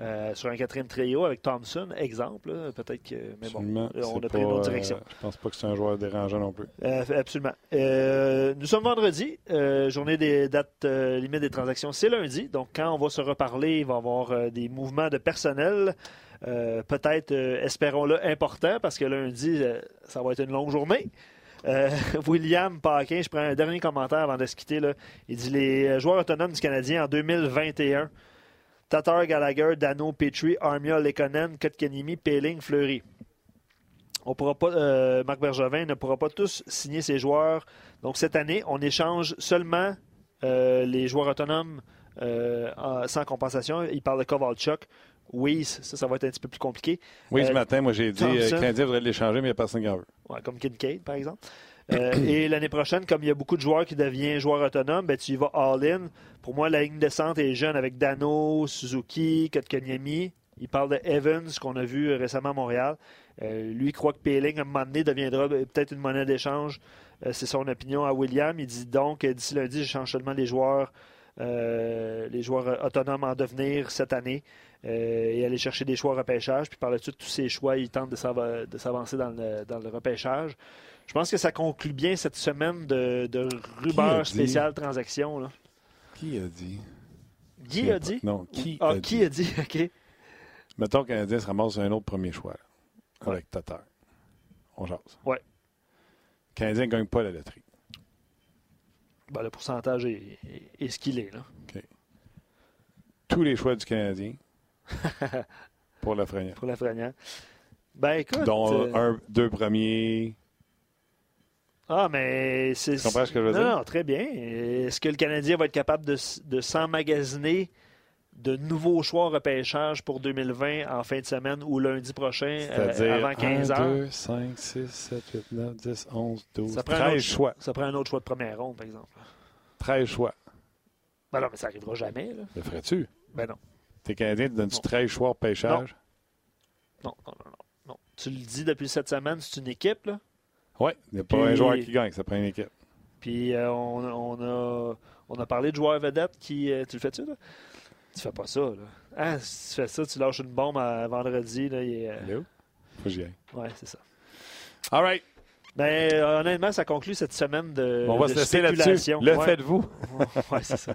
Euh, sur un quatrième trio avec Thompson, exemple. Peut-être que. Mais bon, on a pris une autre direction. je pense pas que c'est un joueur dérangeant non plus. absolument. nous sommes vendredi. journée des dates limites des transactions, c'est lundi. Donc, quand on va se reparler, il va y avoir des mouvements de personnel. peut-être, espérons-le, important, parce que lundi, ça va être une longue journée. Euh, William Paquin, je prends un dernier commentaire avant de se quitter. Là. Il dit les joueurs autonomes du Canadien en 2021. Tatar, Gallagher, Dano, Petrie, Armia, Lekonen, Kotkanimi, Peeling, Fleury. On pourra euh, Marc Bergevin ne pourra pas tous signer ses joueurs. Donc cette année, on échange seulement euh, les joueurs autonomes sans compensation. Il parle de Kovalchuk. Oui, ça, ça va être un petit peu plus compliqué. Oui, ce matin, moi, j'ai dit que le Canadien voudrait l'échanger, mais il n'y a personne qui en veut. Ouais, comme Kincaid, par exemple. Euh, et l'année prochaine, comme il y a beaucoup de joueurs qui deviennent joueurs autonomes, ben, tu y vas all-in. Pour moi, la ligne de centre est jeune avec Dano, Suzuki, Kotkaniemi. Il parle de Evans, qu'on a vu récemment à Montréal. Euh, lui, il croit que Peeling, à un moment donné, deviendra peut-être une monnaie d'échange. Euh, c'est son opinion à William. Il dit donc, d'ici lundi, je change seulement les joueurs, les joueurs autonomes en devenir cette année. Euh, et aller chercher des choix au repêchage. Puis par la suite, tous ces choix, ils tentent de s'avancer dans le, repêchage. Je pense que ça conclut bien cette semaine de, de rumeurs spéciales transactions. Qui a dit? Qui a dit? Non, qui ah, a qui dit? a dit? OK. Mettons que le Canadien se ramasse un autre premier choix avec Tatar. On jase. Ouais. Le Canadien ne gagne pas la loterie. Ben, le pourcentage est, ce qu'il est. Là. OK. Tous les choix du Canadien pour la Lafrenière. Pour Lafrenière. Ben écoute. Dont euh, un, deux premiers. Ah, mais c'est. Tu comprends ce que je veux dire? Non, très bien. Est-ce que le Canadien va être capable de, de s'emmagasiner de nouveaux choix repêchage pour 2020 en fin de semaine ou lundi prochain euh, avant 15 heures? 2, 5, 6, 7, 8, 9, 10, 11, 12, ça 13 choix. Ça prend un autre choix de première ronde, par exemple. 13 choix. Ben non, mais ça n'arrivera jamais. Là. Le ferais-tu? Ben non. T'es Canadien, tu donnes-tu 13 choix au pêchage? Non. Non, non, non, Tu le dis depuis cette semaine, c'est une équipe, là? Oui, il n'y a pas un joueur qui gagne, ça prend une équipe. Puis euh, on, on, a, on a parlé de joueurs vedettes qui. Euh, tu le fais-tu, là? Tu fais pas ça, là. Ah, si tu fais ça, tu lâches une bombe à vendredi, là. Il, euh... Faut que j'y aille. Oui, c'est ça. All right. Ben, honnêtement, ça conclut cette semaine de. on va se laisser là-dessus. Le faites-vous. oui, c'est ça.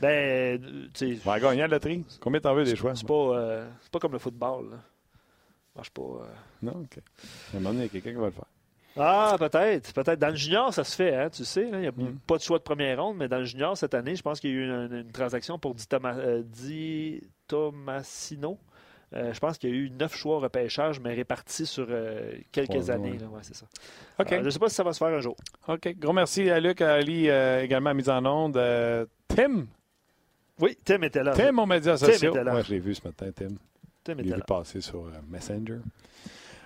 Ben, tu sais. Va gagner la loterie. Combien t'en veux des choix? C'est pas, euh, pas comme le football. Là. marche pas. Euh... Non, OK. À un moment donné, il y a quelqu'un qui va le faire. Ah, peut-être. Peut-être. Dans le junior, ça se fait, hein, tu sais. Il n'y a mm. pas de choix de première ronde, mais dans le junior, cette année, je pense qu'il y a eu une, transaction pour Di, euh, Tomasino. Euh, je pense qu'il y a eu neuf choix au repêchage, mais répartis sur euh, quelques années. Ouais. c'est ça. OK. je ne sais pas si ça va se faire un jour. OK. Gros merci à Luc, à Ali, également mise en onde. Tim, oui, Tim était là. Tim, mon média social. Moi, je l'ai vu ce matin, Tim. Tim était Il est vu passer sur euh, Messenger.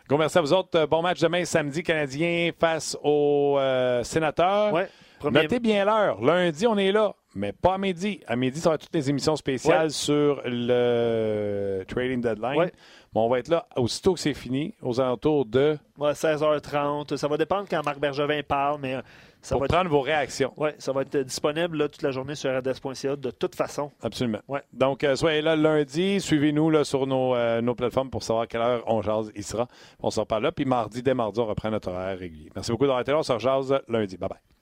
Gros merci à vous autres. Euh, bon match demain, samedi, Canadien face aux euh, sénateurs. Ouais, Notez bien l'heure. Lundi, on est là, mais pas à midi. À midi, ça va être toutes les émissions spéciales sur le Trading Deadline. Bon, on va être là aussitôt que c'est fini, aux alentours de... 16h30. Ça va dépendre quand Marc Bergevin parle, mais ça pour va prendre vos réactions. Oui, ça va être disponible toute la journée sur rds.ca de toute façon. Absolument. Ouais. Donc, euh, soyez là lundi. Suivez-nous sur euh, nos, plateformes pour savoir à quelle heure on jase il sera. On se reparle là. Puis mardi, dès mardi, on reprend notre horaire régulier. Merci beaucoup d'avoir été là. On se rejase lundi. Bye bye.